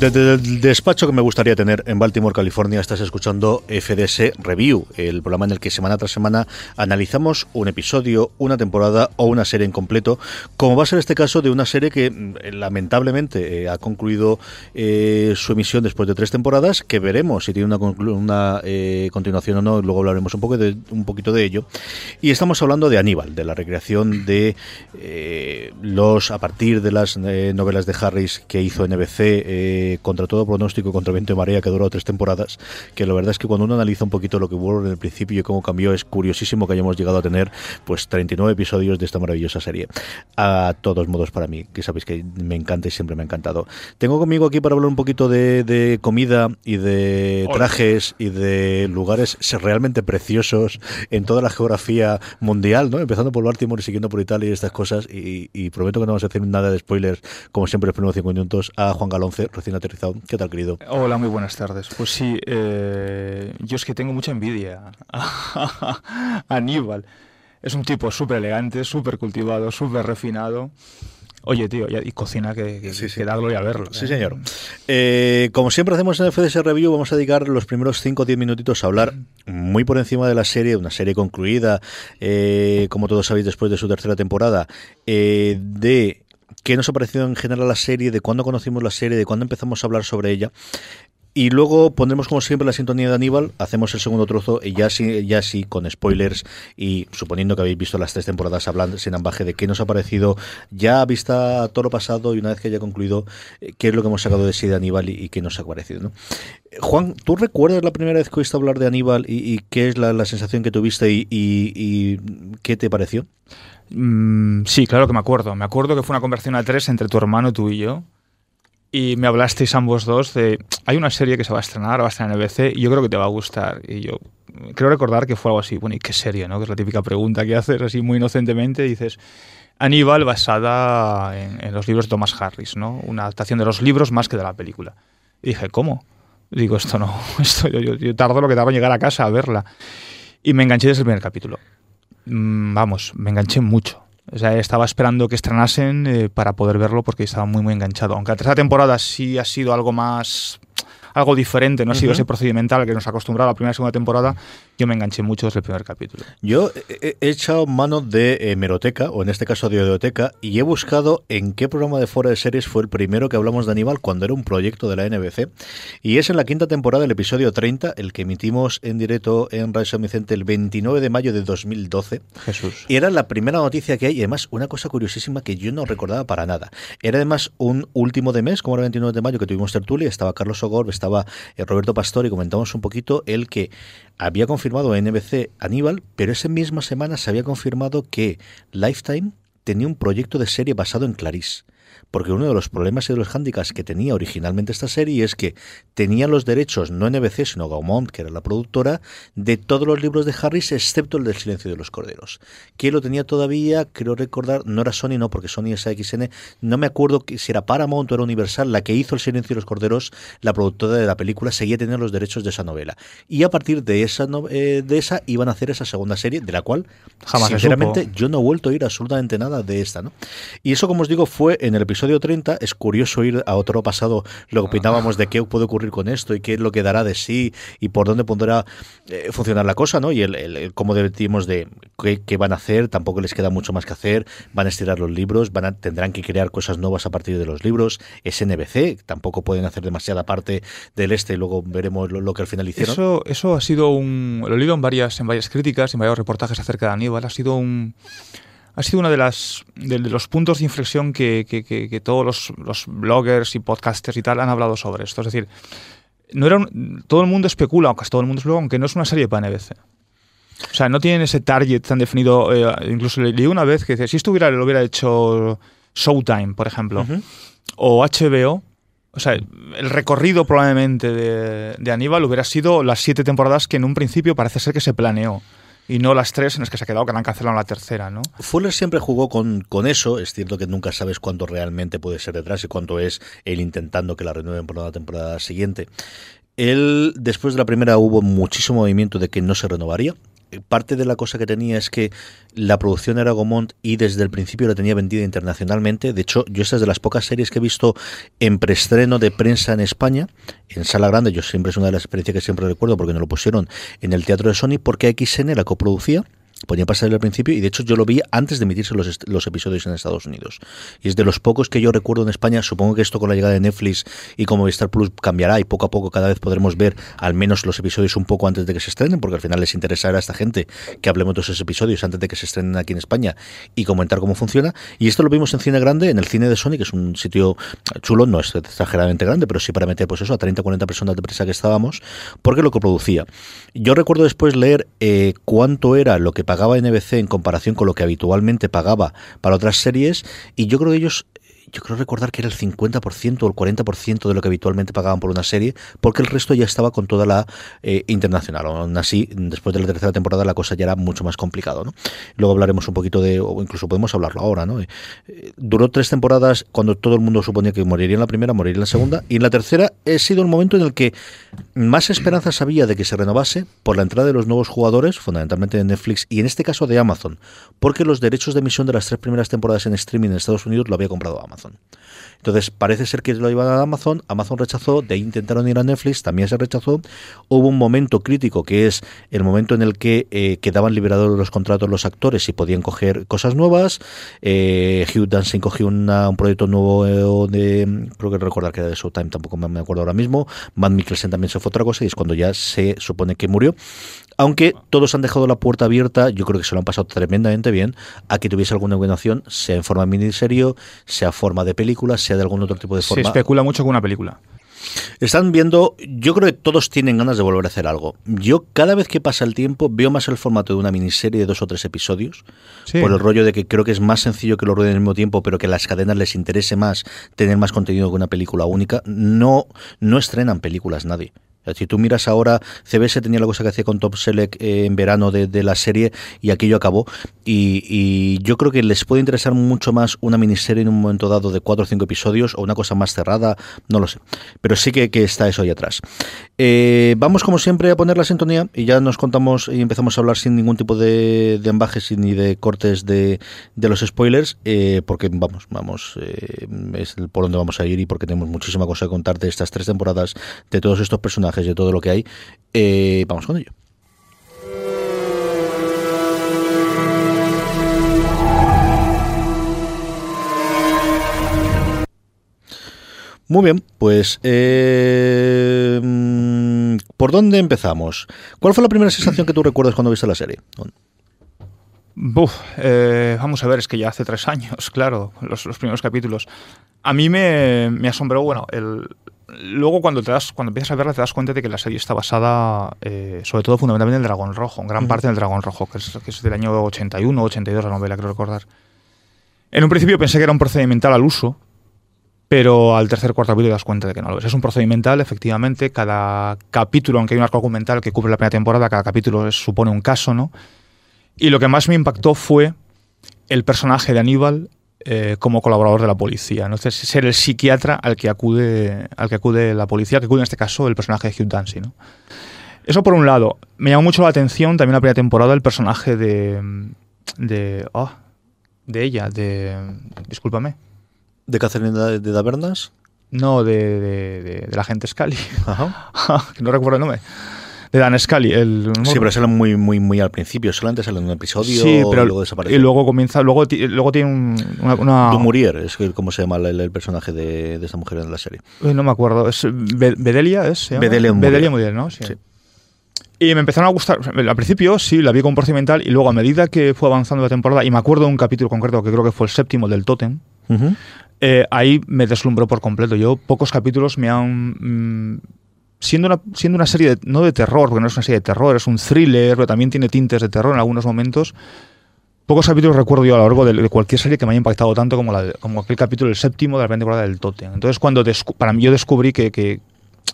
Desde el despacho que me gustaría tener en Baltimore, California, estás escuchando FDS Review, el programa en el que semana tras semana analizamos un episodio, una temporada o una serie en completo, como va a ser este caso de una serie que mm, lamentablemente eh, ha concluido eh, su emisión después de tres temporadas, que veremos si tiene una, una eh, continuación o no, luego hablaremos un, poco de, un poquito de ello. Y estamos hablando de Aníbal, de la recreación de eh, los, a partir de las eh, novelas de Harris que hizo NBC, eh, contra todo pronóstico, contra viento y marea, que duró tres temporadas, que la verdad es que cuando uno analiza un poquito lo que hubo en el principio y cómo cambió, es curiosísimo que hayamos llegado a tener pues 39 episodios de esta maravillosa serie. A todos modos para mí, que sabéis que me encanta y siempre me ha encantado. Tengo conmigo aquí para hablar un poquito de, de comida y de trajes y de lugares realmente preciosos en toda la geografía mundial, ¿no? Empezando por Baltimore y siguiendo por Italia y estas cosas. Y, y prometo que no vamos a hacer nada de spoilers, como siempre, los primeros cinco minutos, a Juan Galonce, recién aterrizado. ¿Qué tal, querido? Hola, muy buenas tardes. Pues sí, eh, yo es que tengo mucha envidia a Aníbal. Es un tipo súper elegante, súper cultivado, súper refinado. Oye, tío, y, cocina que, que, Sí, sí. que da gloria verlo. Sí, ¿eh? señor. Eh, como siempre hacemos en FDS Review, vamos a dedicar los primeros 5 o 10 minutitos a hablar muy por encima de la serie, una serie concluida, eh, como todos sabéis, después de su tercera temporada, de qué nos ha parecido en general la serie, de cuándo conocimos la serie, de cuándo empezamos a hablar sobre ella. Y luego pondremos como siempre la sintonía de Aníbal, hacemos el segundo trozo y ya sí, ya sí con spoilers y suponiendo que habéis visto las tres temporadas hablando sin ambaje de qué nos ha parecido ya vista todo lo pasado y una vez que haya concluido eh, qué es lo que hemos sacado de sí de Aníbal y, y qué nos ha parecido. ¿no? Eh, Juan, ¿tú recuerdas la primera vez que oíste hablar de Aníbal y, qué es la, sensación que tuviste y qué te pareció? Mm, sí, claro que me acuerdo. Me acuerdo que fue una conversación a tres entre tu hermano, tú y yo. Y me hablasteis ambos dos de. Hay una serie que se va a estrenar, va a estar en NBC, y yo creo que te va a gustar. Y yo creo recordar que fue algo así. Bueno, ¿y qué serie, no? Que es la típica pregunta que haces así muy inocentemente. Dices. Aníbal basada en, en los libros de Thomas Harris, ¿no? Una adaptación de los libros más que de la película. Y dije, ¿cómo? Digo, esto no, esto yo, yo- yo tardo lo que tardo en llegar a casa a verla. Y me enganché desde el primer capítulo. Mm, vamos, me enganché mucho. O sea, estaba esperando que estrenasen eh, para poder verlo porque estaba muy, muy enganchado. Aunque la tercera temporada sí ha sido algo más. Algo diferente, no ha sido Ujú. ese procedimental que nos ha acostumbrado a la primera y segunda temporada. Yo me enganché mucho desde el primer capítulo. Yo he echado mano de eh, Meroteca, o en este caso de Audioteca, y he buscado en qué programa de fuera de series fue el primero que hablamos de Aníbal cuando era un proyecto de la NBC. Y es en la quinta temporada, el episodio 30, el que emitimos en directo en Radio San Vicente el 29 de mayo de 2012. Jesús. Y era la primera noticia que hay, y además una cosa curiosísima que yo no recordaba para nada. Era además un último de mes, como era el 29 de mayo, que tuvimos tertulia, estaba Carlos Ogor, estaba eh, Roberto Pastor y comentamos un poquito el que había confirmado NBC Aníbal, pero esa misma semana se había confirmado que Lifetime tenía un proyecto de serie basado en Clarice. Porque uno de los problemas y de los hándicaps que tenía originalmente esta serie es que tenía los derechos, no NBC, sino Gaumont, que era la productora, de todos los libros de Harris, excepto el del Silencio de los Corderos. ¿Quién lo tenía todavía? Creo recordar, no era Sony, no, porque Sony es AXN, no me acuerdo si era Paramount o era Universal, la que hizo el Silencio de los Corderos, la productora de la película, seguía teniendo los derechos de esa novela. Y a partir de esa, no- eh, de esa iban a hacer esa segunda serie, de la cual, Jamás sinceramente, yo no he vuelto a ir absolutamente nada de esta, ¿no? Y eso, como os digo, fue en el episodio 30. Es curioso ir a otro pasado, lo que opinábamos de qué puede ocurrir con esto y qué es lo que dará de sí y por dónde podrá eh, funcionar la cosa, ¿no? Y el, el- el cómo debatimos de qué, qué van a hacer, tampoco les queda mucho más que hacer, van a estirar los libros, van a, tendrán que crear cosas nuevas a partir de los libros, es NBC, tampoco pueden hacer demasiada parte del este y luego veremos lo, lo que al final hicieron. Eso, eso ha sido un. Lo he leído en varias, en varias críticas, en varios reportajes acerca de Aníbal. Ha sido un. Ha sido uno de, las, de, de los puntos de inflexión que, que- que- que todos los, los bloggers y podcasters y tal han hablado sobre esto. Es decir, no era un- todo el mundo especula, aunque todo el mundo especula, aunque no es una serie para NBC. O sea, no tienen ese target tan definido. eh, incluso le- leí una vez que dice, si esto hubiera, lo hubiera hecho Showtime, por ejemplo, o HBO, o sea, el recorrido probablemente de, de Aníbal hubiera sido las siete temporadas que en un principio parece ser que se planeó. Y no las tres en las que se ha quedado, que han cancelado la tercera, ¿no? Fuller siempre jugó con, con eso. Es cierto que nunca sabes cuánto realmente puede ser detrás y cuánto es él intentando que la renueven por la temporada siguiente. Él, después de la primera, hubo muchísimo movimiento de que no se renovaría. Parte de la cosa que tenía es que la producción era Gaumont y desde el principio la tenía vendida internacionalmente. De hecho, yo esta es de las pocas series que he visto en preestreno de prensa en España, en sala grande. Yo siempre es una de las experiencias que siempre recuerdo porque no lo pusieron en el teatro de Sony porque XN la coproducía Ponía pasar al principio y de hecho yo lo vi antes de emitirse los, episodios en Estados Unidos. Y es de los pocos que yo recuerdo en España. Supongo que esto con la llegada de Netflix y como Star Plus cambiará y poco a poco cada vez podremos ver al menos los episodios un poco antes de que se estrenen, porque al final les interesará a esta gente que hablemos de esos episodios antes de que se estrenen aquí en España y comentar cómo funciona. Y esto lo vimos en cine grande, en el cine de Sony, que es un sitio chulo, no es exageradamente grande, pero sí para meter pues eso a 30 o 40 personas de prensa que estábamos, porque lo coproducía. Yo recuerdo después leer eh, cuánto era lo que pagaba NBC en comparación con lo que habitualmente pagaba para otras series, y yo creo que ellos yo creo recordar que era el 50% o el 40% de lo que habitualmente pagaban por una serie, porque el resto ya estaba con toda la eh, internacional. Aún así, después de la tercera temporada la cosa ya era mucho más complicado. ¿no? Luego hablaremos un poquito de, o incluso podemos hablarlo ahora. ¿no? Eh, duró tres temporadas cuando todo el mundo suponía que moriría en la primera, moriría en la segunda, y en la tercera ha sido el momento en el que más esperanzas había de que se renovase por la entrada de los nuevos jugadores, fundamentalmente de Netflix y en este caso de Amazon, porque los derechos de emisión de las tres primeras temporadas en streaming en Estados Unidos lo había comprado Amazon. Entonces, parece ser que lo iban a Amazon, Amazon rechazó, de intentaron ir a Netflix, también se rechazó. Hubo un momento crítico que es el momento en el que eh, quedaban liberados los contratos los actores y podían coger cosas nuevas. Eh, Hugh Dancy cogió una- un proyecto nuevo eh, de, creo que recordar que era de Showtime, tampoco me acuerdo ahora mismo. Matt Mikkelsen también se fue otra cosa y es cuando ya se supone que murió. Aunque todos han dejado la puerta abierta, yo creo que se lo han pasado tremendamente bien a que tuviese alguna nominación, sea en forma de miniserie, sea en forma de película, sea de algún otro tipo de Se forma. especula mucho con una película. Están viendo, yo creo que todos tienen ganas de volver a hacer algo. Yo cada vez que pasa el tiempo veo más el formato de una miniserie de dos o tres episodios, Sí. por el rollo de que creo que es más sencillo que lo rueden al mismo tiempo, pero que a las cadenas les interese más tener más contenido que una película única. No, no estrenan películas nadie. Si tú miras ahora, CBS tenía la cosa que hacía con Top Select eh, en verano de, la serie y aquello acabó. Y, yo creo que les puede interesar mucho más una miniserie en un momento dado de cuatro o cinco episodios o una cosa más cerrada, no lo sé. Pero sí que, está eso ahí atrás. Eh, vamos como siempre a poner la sintonía y ya nos contamos y empezamos a hablar sin ningún tipo de, de ambajes ni de cortes de, de los spoilers, eh, porque vamos, vamos, eh, es por donde vamos a ir y porque tenemos muchísima cosa que contar de estas tres temporadas, de todos estos personajes, de todo lo que hay. Eh, vamos con ello. Muy bien, pues eh, mm, ¿por dónde empezamos? ¿Cuál fue la primera sensación que tú recuerdas cuando viste la serie? Buf, eh, vamos a ver, es que ya hace tres años, claro, los, primeros capítulos. A mí me, me asombró, bueno, el, luego cuando te das, cuando empiezas a verla te das cuenta de que la serie está basada, eh, sobre todo fundamentalmente en el Dragón Rojo, en gran parte en el Dragón Rojo, que es, que es del año 81 82 la novela, creo recordar. En un principio pensé que era un procedimental al uso, pero al tercer cuarto capítulo te das cuenta de que no lo es. Es un procedimental, efectivamente, cada capítulo, aunque hay un arco argumental que cubre la primera temporada, cada capítulo es- supone un caso, ¿no? Y lo que más me impactó fue el personaje de Aníbal eh, como colaborador de la policía. ¿no? Entonces, ser el psiquiatra al que acude, al que acude la policía, que acude en este caso el personaje de Hugh Dancy. ¿no? Eso por un lado. Me llamó mucho la atención también la primera temporada el personaje de. de. ah, de ella, de. discúlpame. ¿De Catherine de, Davernas? No, de, de, de- de la gente Scully. Ajá. no recuerdo el nombre. De Dan Scully. El, Sí, pero sale muy, muy, muy al principio. Solamente sale en un episodio Sí, pero y luego desaparece. y luego comienza, luego, luego tiene un- una, una- Dumurier es como se llama el, el personaje de, de esta mujer en la serie. Uy, no me acuerdo, es Be- Bedelia, ¿es? se llama? Bedelia Muriel. Bedelia Muriel, ¿no? Sí. Sí. Y me empezaron a gustar, al principio sí, la vi como procedimental y luego a medida que fue avanzando la temporada, y me acuerdo de un capítulo concreto que creo que fue el séptimo el del Totem, eh, ahí me deslumbró por completo. Yo, pocos capítulos me han. mm, siendo, una, siendo una serie, de- no de terror, porque no es una serie de terror, es un thriller, pero también tiene tintes de terror en algunos momentos. Pocos capítulos recuerdo yo a lo largo de, cualquier serie que me haya impactado tanto como, la, como aquel capítulo, el séptimo de la primera temporada del Totem. Entonces, cuando para mí yo descubrí que, que,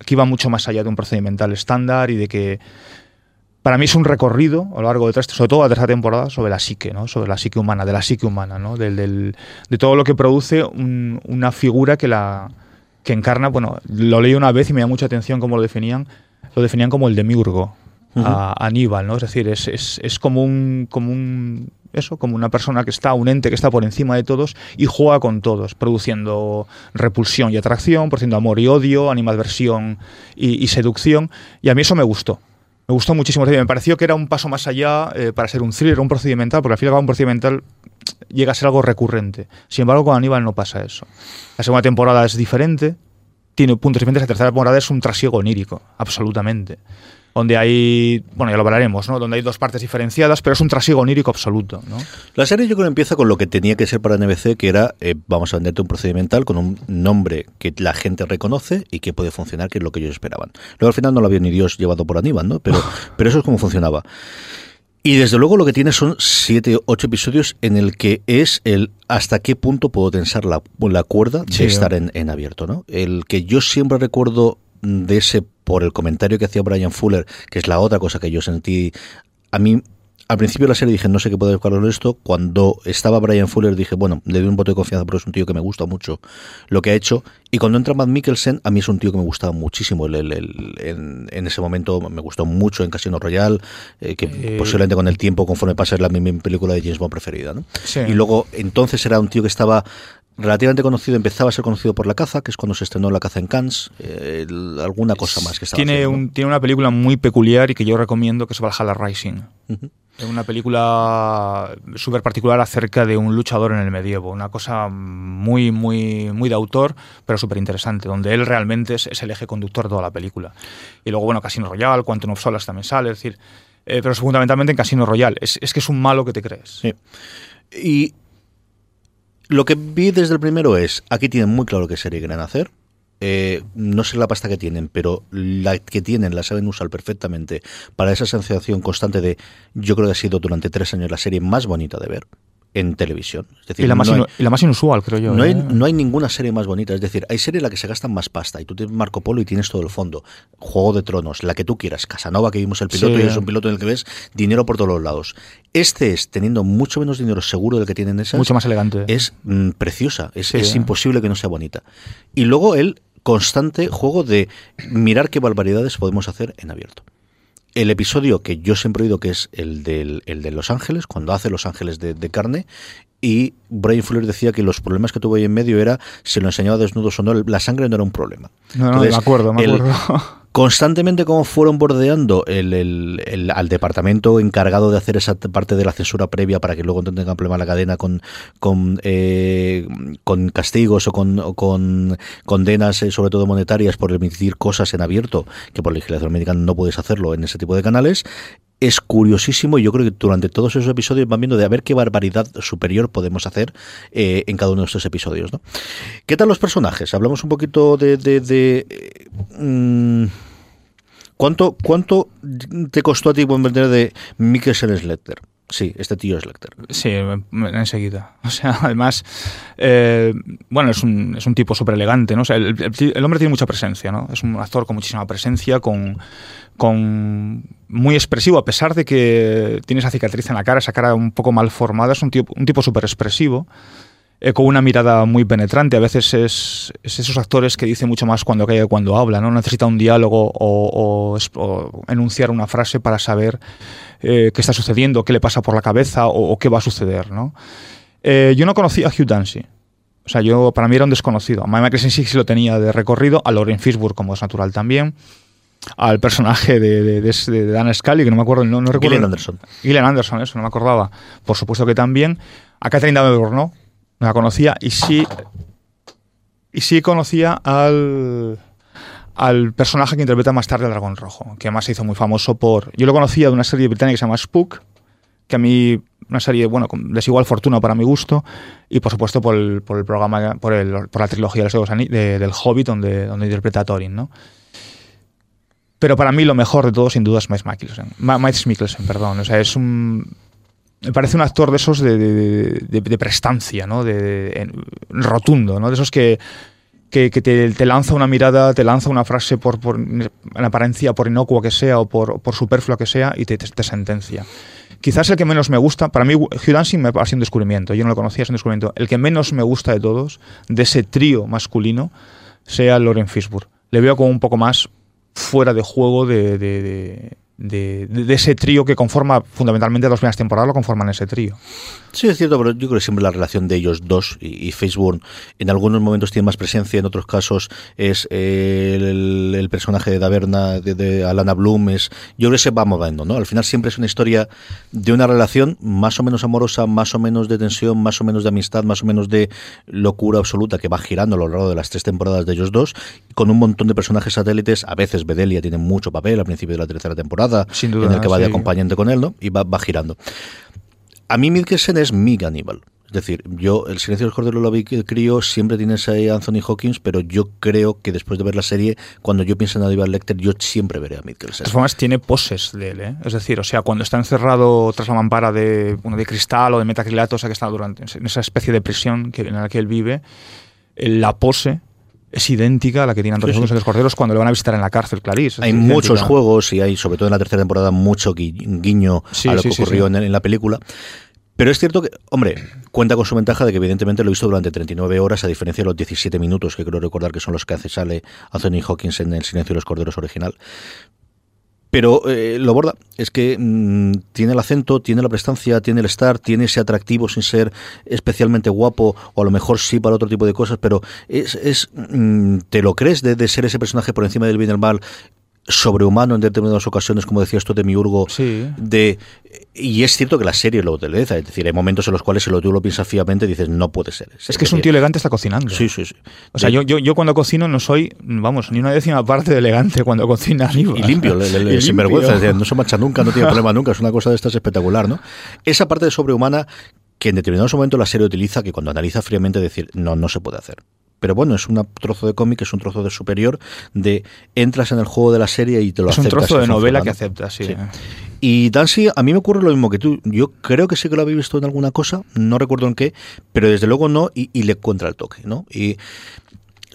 que iba mucho más allá de un procedimental estándar y de que para mí es un recorrido a lo largo de tres, sobre todo la tercera temporada, sobre la psique, ¿no? Sobre la psique humana, de la psique humana, ¿no? Del, de todo lo que produce un- una figura que la que encarna, bueno, lo leí una vez y me da mucha atención cómo lo definían, lo definían como el demiurgo, a Aníbal, ¿no? Es decir, es, es, es como un, como un eso, como una persona que está, un ente que está por encima de todos y juega con todos, produciendo repulsión y atracción, produciendo amor y odio, animadversión y, y seducción. Y a mí eso me gustó. Me gustó muchísimo. Me pareció que era un paso más allá eh, para ser un thriller, un procedimental, porque al fin y al cabo un procedimental llega a ser algo recurrente. Sin embargo, con Aníbal no pasa eso. La segunda temporada es diferente, tiene puntos diferentes. La tercera temporada es un trasiego onírico, absolutamente. Donde hay, bueno, ya lo hablaremos, ¿no? Donde hay dos partes diferenciadas, pero es un trasiego onírico absoluto, ¿no? La serie yo creo que empieza con lo que tenía que ser para NBC, que era, eh, vamos a venderte un procedimental con un nombre que la gente reconoce y que puede funcionar, que es lo que ellos esperaban. Luego al final no lo había ni Dios llevado por Aníbal, ¿no? Pero, pero eso es como funcionaba. Y desde luego lo que tiene son siete, ocho episodios en el que es el hasta qué punto puedo tensar la, la cuerda de Sí. estar en, en abierto, ¿no? El que yo siempre recuerdo de ese por el comentario que hacía Brian Fuller, que es la otra cosa que yo sentí. A mí, al principio de la serie dije, no sé qué puede buscar con esto. Cuando estaba Brian Fuller dije, bueno, le doy un voto de confianza porque es un tío que me gusta mucho lo que ha hecho. Y cuando entra Matt Mikkelsen, a mí es un tío que me gustaba muchísimo. El- el- el- en, en ese momento me gustó mucho en Casino Royale, eh, que Eh, posiblemente con el tiempo, conforme pasa, es la mi, mi película de James Bond preferida. ¿no? Sí. Y luego, entonces era un tío que estaba relativamente conocido, empezaba a ser conocido por La Caza, que es cuando se estrenó La Caza en Cannes, eh, alguna cosa más que estaba tiene, haciendo, ¿no? un, tiene una película muy peculiar y que yo recomiendo, que es Valhalla Rising. Es una película súper particular acerca de un luchador en el medievo. Una cosa muy, muy, muy de autor, pero súper interesante, donde él realmente es, es el eje conductor de toda la película. Y luego, bueno, Casino Royale, Quantum of Solace también sale, es decir, eh, pero fundamentalmente en Casino Royale. Es, es que es un malo que te crees. Sí. Y lo que vi desde el primero es, aquí tienen muy claro qué serie quieren hacer. Eh, no sé la pasta que tienen, pero la que tienen la saben usar perfectamente para esa sensación constante de, yo creo que ha sido durante tres años la serie más bonita de ver en televisión. Es decir, Y la, más no hay- inu- y la más inusual, creo yo. no hay, ¿eh? no hay ninguna serie más bonita. Es decir, hay serie en la que se gastan más pasta. Y tú tienes Marco Polo y tienes todo el fondo. Juego de Tronos, la que tú quieras. Casanova, que vimos el piloto Sí. y es un piloto en el que ves dinero por todos los lados. Este es, teniendo mucho menos dinero seguro del que tienen esas, Mucho más elegante. es mm, preciosa. Es, Sí. es imposible que no sea bonita. Y luego el constante juego de mirar qué barbaridades podemos hacer en abierto. El episodio que yo siempre he oído que es el, del, el de Los Ángeles, cuando hace Los Ángeles de, de carne, y Brian Fuller decía que los problemas que tuvo ahí en medio era si lo enseñaba desnudos o no, la sangre no era un problema. No, no, me acuerdo, me el- acuerdo. constantemente como fueron bordeando el, el- el- al departamento encargado de hacer esa parte de la censura previa para que luego no tengan problema la cadena con con, eh, con castigos o con, o con condenas eh, sobre todo monetarias por emitir cosas en abierto que por legislación americana no puedes hacerlo en ese tipo de canales es curiosísimo y yo creo que durante todos esos episodios van viendo de a ver qué barbaridad superior podemos hacer eh, en cada uno de estos episodios. ¿no? ¿Qué tal los personajes? Hablamos un poquito de... de- eh, mm, ¿Cuánto, ¿Cuánto te costó a ti comprender de Mikkelsen Slater? Sí, este tío es Lecter. Sí, enseguida. O sea, además, eh, bueno, es un, es un tipo súper elegante, ¿no? O sea, el, el- el hombre tiene mucha presencia, ¿no? Es un actor con muchísima presencia, con, con muy expresivo, a pesar de que tiene esa cicatriz en la cara, esa cara un poco mal formada, es un tipo, un tipo súper expresivo. eh, con una mirada muy penetrante. A veces es, es esos actores que dicen mucho más cuando que cuando habla, ¿no? Necesita un diálogo o, enunciar una frase para saber eh, qué está sucediendo, qué le pasa por la cabeza o, qué va a suceder, ¿no? Eh, yo no conocía a Hugh Dancy. O sea, yo para mí era un desconocido. A Kinsley sí lo tenía de recorrido, a Lauren Fishburne, como es natural también, al personaje de, de, de- de Dan Scully, que no me acuerdo, no, no recuerdo. Gillian Anderson. Gillian Anderson, eso, no me acordaba. Por supuesto que también. A Catherine Davenport no, no la conocía. Y sí, y sí conocía al, al personaje que interpreta más tarde al Dragón Rojo, que además se hizo muy famoso por... Yo lo conocía de una serie británica que se llama Spook, que a mí una serie, bueno, con desigual fortuna para mi gusto, y por supuesto por el, por el programa, por, el, por la trilogía de los Ani- de- del Hobbit, donde, donde interpreta a Thorin, ¿no? Pero para mí lo mejor de todo, sin duda, es Mads Mikkelsen. Mads Mikkelsen, perdón. O sea, es un... Me parece un actor de esos de, prestancia, ¿no? De, rotundo, ¿no? De esos que, que, te, lanza una mirada, te lanza una frase por, en apariencia, por inocua que sea o por, por superflua que sea y te, te- te sentencia. Quizás el que menos me gusta, para mí Hugh Dancy me ha sido un descubrimiento, yo no lo conocía, es un descubrimiento. El que menos me gusta de todos, de ese trío masculino, sea Lauren Fishburne. Le veo como un poco más fuera de juego de, de, de- de ese trío que conforma fundamentalmente las primeras temporadas, lo conforman ese trío. Sí, es cierto, pero yo creo que siempre la relación de ellos dos y, Facebook en algunos momentos tiene más presencia, en otros casos es eh, el, el personaje de Daverna, de, de Alana Bloom, es, yo creo que se va moviendo, ¿no? Al final siempre es una historia de una relación más o menos amorosa, más o menos de tensión, más o menos de amistad, más o menos de locura absoluta que va girando a lo largo de las tres temporadas de ellos dos, con un montón de personajes satélites, a veces Bedelia tiene mucho papel al principio de la tercera temporada, Sin duda, en el que va de sí. acompañante con él, ¿no? Y va, va girando. A mí Mikkelsen es mi Aníbal. Es decir, yo, El silencio de los corderos lo vi que crío, siempre tienes ahí a Anthony Hawkins, pero yo creo que después de ver la serie, cuando yo pienso en Aníbal Lecter, yo siempre veré a De Mikkelsen. todas formas, tiene poses de él, ¿eh? Es decir, o sea, cuando está encerrado tras la mampara de, bueno, de cristal o de metacrilato, o sea, que está durante, en esa especie de prisión que, en la que él vive, eh, la pose es idéntica a la que tiene Antonio Sí, sí. Los corderos cuando le van a visitar en la cárcel, Clarice. Hay muchos juegos y hay, sobre todo en la tercera temporada, mucho gui- guiño Sí, a lo sí, que sí, ocurrió sí. En, en la película. Pero es cierto que, hombre, cuenta con su ventaja de que evidentemente lo hizo durante 39 horas, a diferencia de los 17 minutos que creo recordar que son los que hace sale Anthony Hawkins en El silencio de los corderos original. Pero eh, lo borda es que mm, tiene el acento, tiene la prestancia, tiene el estar, tiene ese atractivo sin ser especialmente guapo, o a lo mejor sí para otro tipo de cosas, pero es, es mm, te lo crees de, de ser ese personaje por encima del bien y el mal, sobrehumano en determinadas ocasiones, como decías tú de Miurgo, Sí. de y es cierto que la serie lo utiliza, es decir, hay momentos en los cuales si lo tú lo piensas fríamente dices no puede ser. Es que es un tío elegante, está cocinando. Sí, sí, sí. O sea, De- yo, yo, yo cuando cocino no soy, vamos, ni una décima parte de elegante cuando cocina Aníbal. y limpio, le- le- le- Y sin limpio. vergüenza, es decir, no se mancha nunca, no tiene problema nunca, es una cosa de estas espectacular, ¿no? Esa parte de sobrehumana que en determinados momentos la serie utiliza, que cuando analiza fríamente decir, no, no se puede hacer. Pero bueno, es un trozo de cómic, es un trozo de superior, de entras en el juego de la serie y te lo Es un aceptas trozo y de novela que aceptas, sí. Sí. Y Dancy, a mí me ocurre lo mismo que tú. Yo creo que sí que lo había visto en alguna cosa, no recuerdo en qué, pero desde luego no, y, y le encuentra el toque, ¿no? Y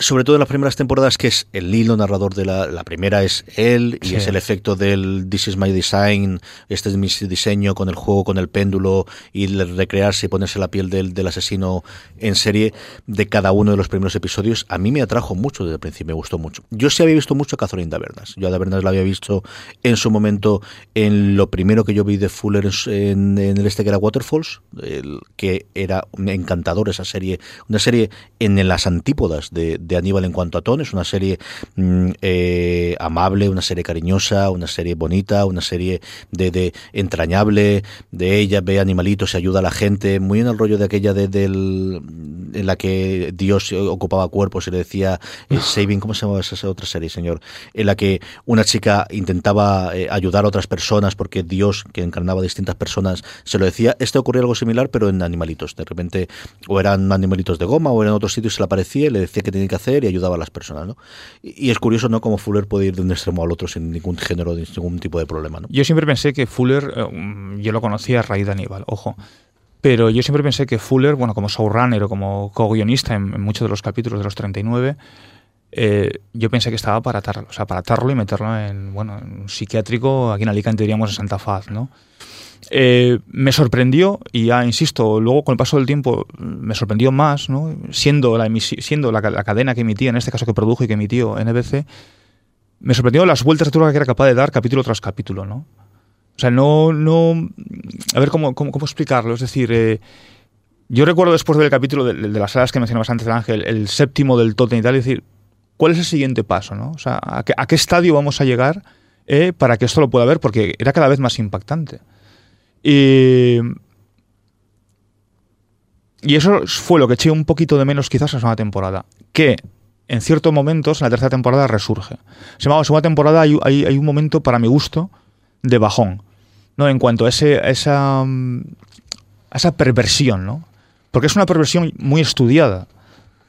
sobre todo en las primeras temporadas, que es el hilo narrador de la, la primera es él, y Sí. es el efecto del This is my design, este es mi diseño con el juego, con el péndulo, y el recrearse y ponerse la piel del, del asesino en serie de cada uno de los primeros episodios, a mí me atrajo mucho desde el principio, me gustó mucho. Yo sí había visto mucho a Catherine Davernas. Yo a Davernas la había visto en su momento en lo primero que yo vi de Fuller en, el este que era Waterfalls, el- que era encantador esa serie, una serie en las antípodas de, de Aníbal en cuanto a tono, es una serie mm, eh, amable, una serie cariñosa, una serie bonita, una serie de, de entrañable, de ella ve animalitos y ayuda a la gente, muy en el rollo de aquella de, del en la que Dios ocupaba cuerpos y le decía eh, Saving, ¿cómo se llamaba esa otra serie, señor? En la que una chica intentaba eh, ayudar a otras personas porque Dios, que encarnaba a distintas personas, se lo decía. Este ocurría algo similar, pero en animalitos. De repente, o eran animalitos de goma o eran otros sitios, se le aparecía y le decía que tenía que hacer y ayudaba a las personas, ¿no? Y, y es curioso, ¿no? Cómo Fuller puede ir de un extremo al otro sin ningún género, sin ningún tipo de problema, ¿no? Yo siempre pensé que Fuller, eh, mm, yo lo conocía a raíz de Aníbal, ojo. Pero yo siempre pensé que Fuller, bueno, como showrunner o como co-guionista en, en muchos de los capítulos de los 39, eh, yo pensé que estaba para atarlo, o sea, para atarlo y meterlo en, bueno, en un psiquiátrico, aquí en Alicante diríamos en Santa Faz, ¿no? Eh, me sorprendió, y ya insisto, luego con el paso del tiempo me sorprendió más, ¿no? siendo, la, siendo la, ca- la cadena que emitía, en este caso que produjo y que emitió NBC, me sorprendió las vueltas de tuerca que era capaz de dar capítulo tras capítulo. ¿no? O sea, no. no a ver cómo, cómo, cómo explicarlo. Es decir, eh, yo recuerdo después del capítulo de, las salas que mencionabas antes, Ángel, el séptimo del Totem y tal, es decir, ¿cuál es el siguiente paso? ¿no? O sea, ¿a qué, a qué estadio vamos a llegar eh, para que esto lo pueda ver? Porque era cada vez más impactante. Y, y eso fue lo que eché un poquito de menos quizás en la segunda temporada. Que en ciertos momentos, en la tercera temporada, resurge. Se llama, la segunda temporada hay, hay- un momento, para mi gusto, de bajón. ¿no? En cuanto a, ese, esa, esa perversión, ¿no? Porque es una perversión muy estudiada.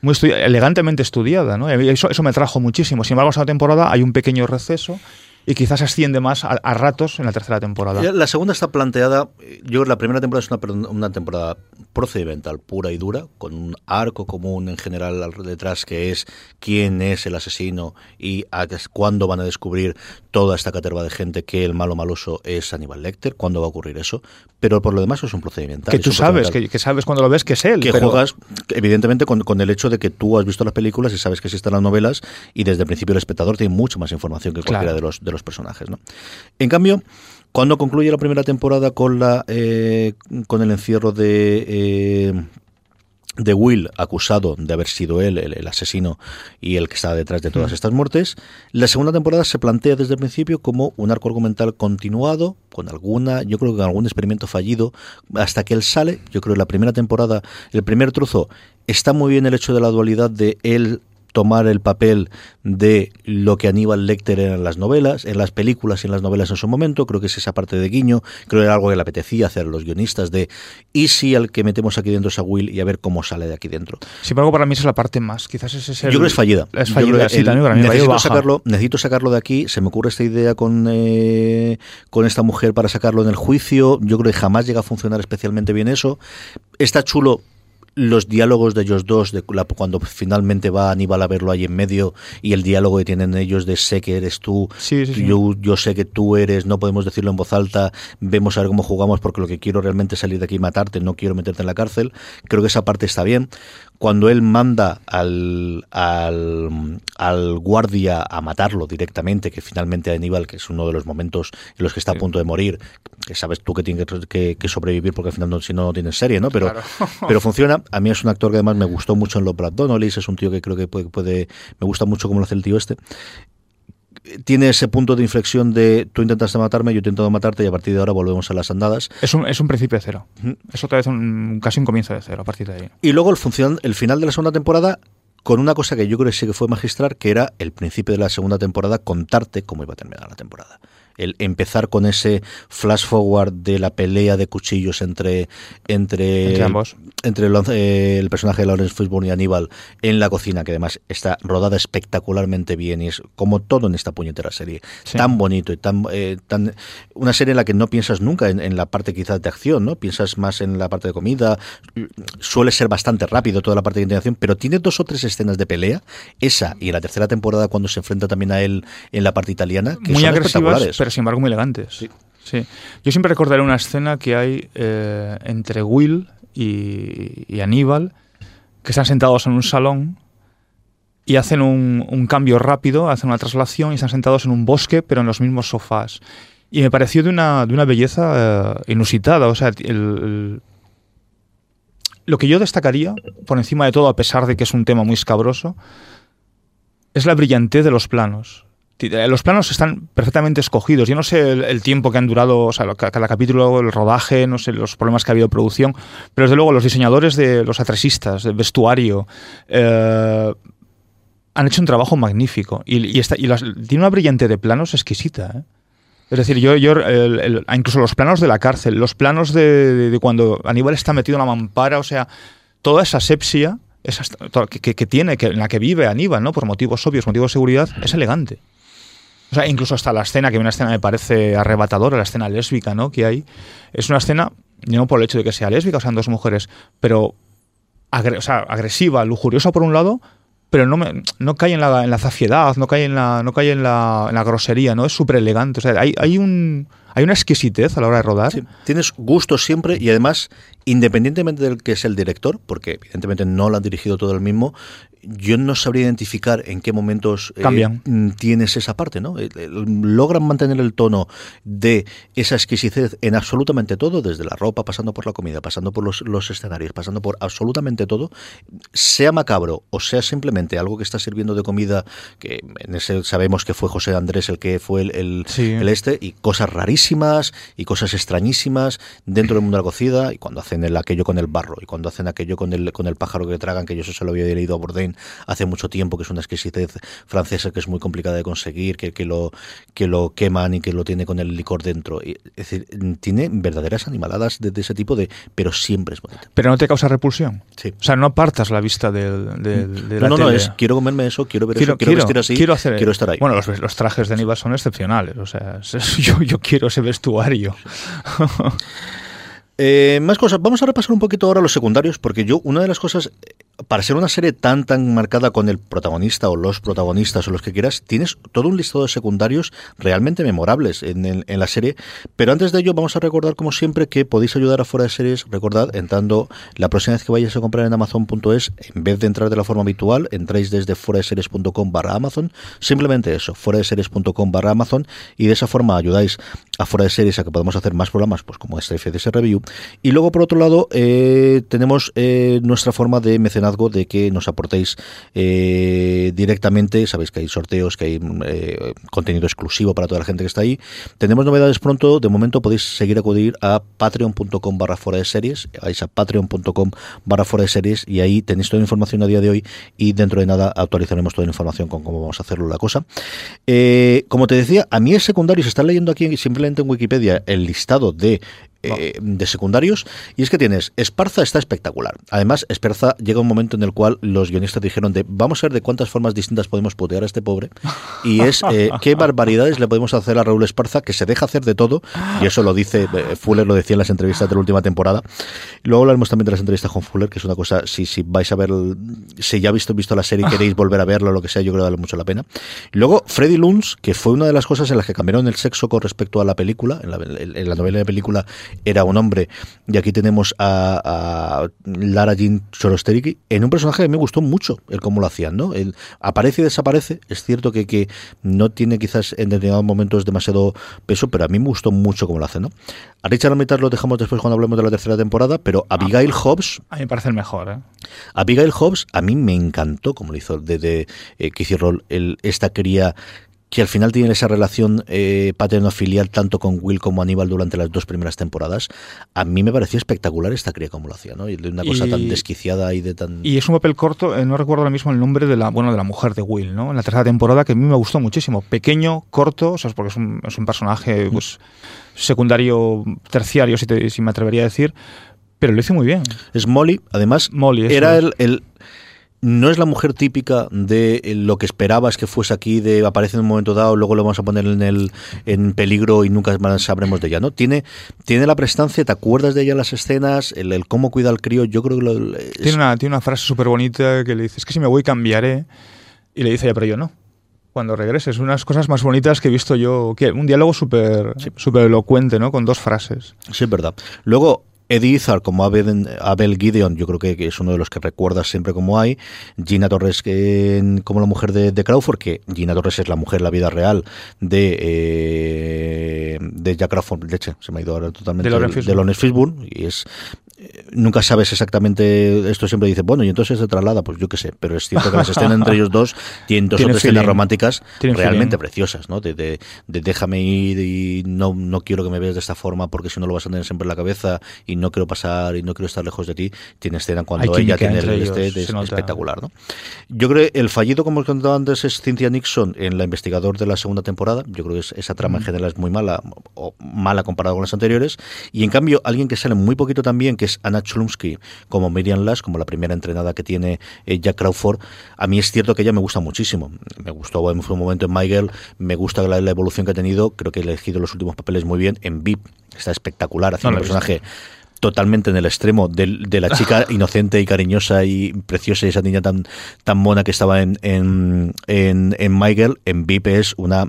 Muy estudi- elegantemente estudiada, ¿no? Eso, eso me trajo muchísimo. Sin embargo, en la segunda temporada hay un pequeño receso y quizás asciende más a, a ratos en la tercera temporada. La segunda está planteada, yo la primera temporada es una, una temporada procedimental pura y dura, con un arco común en general al- detrás que es quién es el asesino y a cuándo van a descubrir toda esta caterva de gente que el malo maloso es Aníbal Lecter, cuándo va a ocurrir eso, pero por lo demás es un procedimental. que tú sabes, que, que sabes cuando lo ves que es él. que pero- juegas evidentemente con, con el hecho de que tú has visto las películas y sabes que existen las novelas y desde el principio el espectador tiene mucha más información que cualquiera Claro. de los de los personajes ¿no? en cambio cuando concluye la primera temporada con la eh, con el encierro de eh, de Will, acusado de haber sido él el, el asesino y el que está detrás de todas estas muertes. La segunda temporada se plantea desde el principio como un arco argumental continuado, con alguna, yo creo que con algún experimento fallido, hasta que él sale. Yo creo que la primera temporada, el primer trozo, está muy bien el hecho de la dualidad de él tomar el papel de lo que Aníbal Lecter era en las novelas, en las películas y en las novelas en su momento, creo que es esa parte de guiño, creo que era algo que le apetecía hacer a los guionistas de y si al que metemos aquí dentro es a Will y a ver cómo sale de aquí dentro. Sin embargo, para mí esa es la parte más. Quizás ese es el- Yo creo que es fallida. Es fallida, sí, el- también para mí necesito baja. sacarlo, necesito sacarlo de aquí. Se me ocurre esta idea con, eh, con esta mujer para sacarlo en el juicio. Yo creo que jamás llega a funcionar especialmente bien eso. Está chulo los diálogos de ellos dos, de la- cuando finalmente va Aníbal a verlo ahí en medio y el diálogo que tienen ellos de sé que eres tú, Sí, sí, sí. Yo, yo sé que tú eres, no podemos decirlo en voz alta, vemos a ver cómo jugamos porque lo que quiero realmente es salir de aquí y matarte, no quiero meterte en la cárcel. Creo que esa parte está bien. Cuando él manda al, al, al guardia a matarlo directamente, que finalmente Aníbal, que es uno de los momentos en los que está a punto de morir, que sabes tú que tiene que, que- que sobrevivir porque al final no, si no, no tienes serie, ¿no? Pero, Claro. pero funciona. A mí es un actor que además me gustó mucho en los Brad Donnellys, es un tío que creo que puede, puede me gusta mucho cómo lo hace el tío este tiene ese punto de inflexión de tú intentaste matarme, yo he intentado matarte y a partir de ahora volvemos a las andadas. Es un, es un principio de cero. Es otra vez un, casi un comienzo de cero a partir de ahí. Y luego el, función, el final de la segunda temporada con una cosa que yo creo que sí que fue magistral, que era el principio de la segunda temporada contarte cómo iba a terminar la temporada. El empezar con ese flash forward de la pelea de cuchillos entre entre, Entre ambos. entre el, eh, el personaje de Lawrence Fishburne y Aníbal en la cocina, que además está rodada espectacularmente bien y es como todo en esta puñetera serie. Sí. Tan bonito y tan, eh, tan una serie en la que no piensas nunca en, en la parte quizás de acción, ¿no? Piensas más en la parte de comida. Suele ser bastante rápido toda la parte de intención, pero tiene dos o tres escenas de pelea, esa y en la tercera temporada cuando se enfrenta también a él en la parte italiana, que muy son agresivas, espectaculares. Pero sin embargo muy elegantes. Sí. Yo siempre recordaré una escena que hay eh, entre Will y, y Aníbal, que están sentados en un salón y hacen un, un cambio rápido, hacen una traslación y están sentados en un bosque, pero en los mismos sofás. Y me pareció de una, de una belleza eh, inusitada. O sea, el- el- lo que yo destacaría, por encima de todo, a pesar de que es un tema muy escabroso, es la brillantez de los planos. Eh, Los planos están perfectamente escogidos. Yo no sé el, tiempo que han durado, o sea, cada capítulo, el rodaje, no sé los problemas que ha habido de producción, pero desde luego los diseñadores de los atresistas, del vestuario, eh, han hecho un trabajo magnífico. Y, y está- y tiene una brillantez de planos exquisita. ¿eh? Es decir, yo, yo el- incluso los planos de la cárcel, los planos de, cuando Aníbal está metido en la mampara, o sea, toda esa asepsia esa que- que tiene, que, en la que vive Aníbal, ¿no? Por motivos obvios, motivos de seguridad, es elegante. O sea, incluso hasta la escena, que una escena me parece arrebatadora, la escena lésbica, ¿no? Que hay. Es una escena, no por el hecho de que sea lésbica, o sean dos mujeres, pero agresiva, lujuriosa por un lado, pero no, cae en la, en la zafiedad, no cae en la, no cae en la, grosería, ¿no? Es súper elegante. O sea, hay, hay, un, hay una exquisitez a la hora de rodar. Tienes gusto siempre y además, independientemente del que es el director, porque evidentemente no lo han dirigido todo el mismo, yo no sabría identificar en qué momentos eh, Cambian. mm, tienes esa parte, ¿no? El- el- logran mantener el tono de esa exquisitez en absolutamente todo, desde la ropa, pasando por la comida, pasando por los, los escenarios, pasando por absolutamente todo, sea macabro o sea simplemente algo que está sirviendo de comida, que en ese sabemos que fue José Andrés el que fue el, el- Sí. el este, y cosas rarísimas y cosas extrañísimas dentro del mundo de la cocina, y cuando hacen el, aquello con el barro, y cuando hacen aquello con el, con el pájaro que tragan, que yo eso se lo había leído a Bourdain hace mucho tiempo, que es una exquisitez francesa que es muy complicada de conseguir, que, que, lo, que lo queman y que lo tiene con el licor dentro. Es decir, tiene verdaderas animaladas de, de ese tipo de, pero siempre es bonita. Pero no te causa repulsión. Sí. O sea, no apartas la vista del, del- de No, la no, no, tele. es quiero comerme eso, quiero ver quiero, eso, quiero, quiero, vestir así, quiero hacer, quiero estar ahí. Bueno, los, los trajes de Aníbal son excepcionales. O sea, yo, yo quiero ese vestuario. Eh, más cosas. Vamos a repasar un poquito ahora los secundarios, porque yo, una de las cosas, para ser una serie tan, tan marcada con el protagonista o los protagonistas o los que quieras, tienes todo un listado de secundarios realmente memorables en, el- en la serie. Pero antes de ello, vamos a recordar, como siempre, que podéis ayudar a Fuera de Series. Recordad, entrando la próxima vez que vayáis a comprar en Amazon.es, en vez de entrar de la forma habitual, entráis desde fuera de series.com barra Amazon. Simplemente eso, fuera de series.com barra Amazon. Y de esa forma ayudáis a Fuera de Series a que podamos hacer más programas, pues como este FDS Review. Y luego, por otro lado, eh, tenemos eh, nuestra forma de mecenazgo de que nos aportéis eh, directamente. Sabéis que hay sorteos, que hay eh, contenido exclusivo para toda la gente que está ahí. Tenemos novedades pronto. De momento podéis seguir acudir a patreon.com barra de series. Vais a patreon.com barra fuera de series y ahí tenéis toda la información a día de hoy y dentro de nada actualizaremos toda la información con cómo vamos a hacerlo la cosa. Eh, como te decía, a mí es secundario. Se está leyendo aquí simplemente en Wikipedia el listado de eh, de secundarios y es que tienes Esparza está espectacular. Además Esparza llega un momento en el cual los guionistas dijeron de vamos a ver de cuántas formas distintas podemos putear a este pobre y es eh, qué barbaridades le podemos hacer a Raúl Esparza que se deja hacer de todo y eso lo dice eh, Fuller lo decía en las entrevistas de la última temporada. Luego hablaremos también de las entrevistas con Fuller que es una cosa si, si vais a ver si ya habéis visto, visto la serie y queréis volver a verla o lo que sea yo creo que vale mucho la pena. Luego Freddy Luns que fue una de las cosas en las que cambiaron el sexo con respecto a la película en la, en la novela de película era un hombre y aquí tenemos a, a Lara Jean Chorosteriki en un personaje que me gustó mucho el cómo lo hacían ¿no? Él aparece y desaparece es cierto que, que no tiene quizás en determinados momentos demasiado peso pero a mí me gustó mucho cómo lo hacen ¿no? a Richard Armitage lo dejamos después cuando hablemos de la tercera temporada pero Abigail Hobbs A mí me parece el mejor, ¿eh? Abigail Hobbs a mí me encantó como lo hizo de, de eh, Roll, el, esta cría que al final tiene esa relación eh, paterno-filial tanto con Will como Aníbal durante las dos primeras temporadas. A mí me pareció espectacular esta cría como lo hacía, ¿no? Y de una cosa Y- tan desquiciada y de tan... Y es un papel corto, eh, no recuerdo ahora mismo el nombre de la, bueno, de la mujer de Will, ¿no? En la tercera temporada, que a mí me gustó muchísimo. Pequeño, corto, o sea, porque es un, es un personaje pues, secundario, terciario, si, te- si me atrevería a decir, pero lo hizo muy bien. Es Molly, además, Molly, era es. el, el- No es la mujer típica de eh, lo que esperabas que fuese aquí, de aparece en un momento dado, luego lo vamos a poner en el en peligro y nunca más sabremos de ella, ¿no? Tiene, tiene la prestancia, te acuerdas de ella en las escenas, el, el cómo cuida al crío, yo creo que lo, es- Tiene una, tiene una frase súper bonita que le dice, es que si me voy cambiaré. Y le dice ella, pero yo no. Cuando regreses, unas cosas más bonitas que he visto yo, que un diálogo súper súper elocuente, ¿no? Con dos frases. Sí, es verdad. Luego, Eddie Izzard como Abel, Abel Gideon, yo creo que, es uno de los que recuerdas siempre como hay. Gina Torres como la mujer de, de Crawford, que Gina Torres es la mujer la vida real de, eh, de Jack Crawford. Leche, se me ha ido ahora totalmente. De Lawrence Fishburne. Y es nunca sabes exactamente, esto siempre dice, bueno, y entonces se traslada, pues yo qué sé, pero es cierto que las escenas entre ellos dos tienen dos o Tienen tres escenas románticas realmente feeling. preciosas, ¿no? De, de- de déjame ir y no, no quiero que me veas de esta forma porque si no lo vas a tener siempre en la cabeza y no quiero pasar y no quiero estar lejos de ti. Tiene escena cuando Hay ella tiene el ellos, este, se es espectacular, ¿no? Yo creo que el fallido, como os contaba antes, es Cynthia Nixon en la investigador de la segunda temporada. Yo creo que es- esa trama en general es muy mala o mala comparada con las anteriores. Y en cambio, alguien que sale muy poquito también, que es Anna Chlumsky como Miriam Lass, como la primera entrenada que tiene eh, Jack Crawford, a mí es cierto que ella me gusta muchísimo. Me gustó en un momento en My Girl, me gusta la, la evolución que ha tenido, creo que he elegido los últimos papeles muy bien. En VIP está espectacular, haciendo No un personaje totalmente en el extremo del- de, la chica inocente y cariñosa y preciosa y esa niña tan, tan mona que estaba en, en, en, en Girl, en VIP es una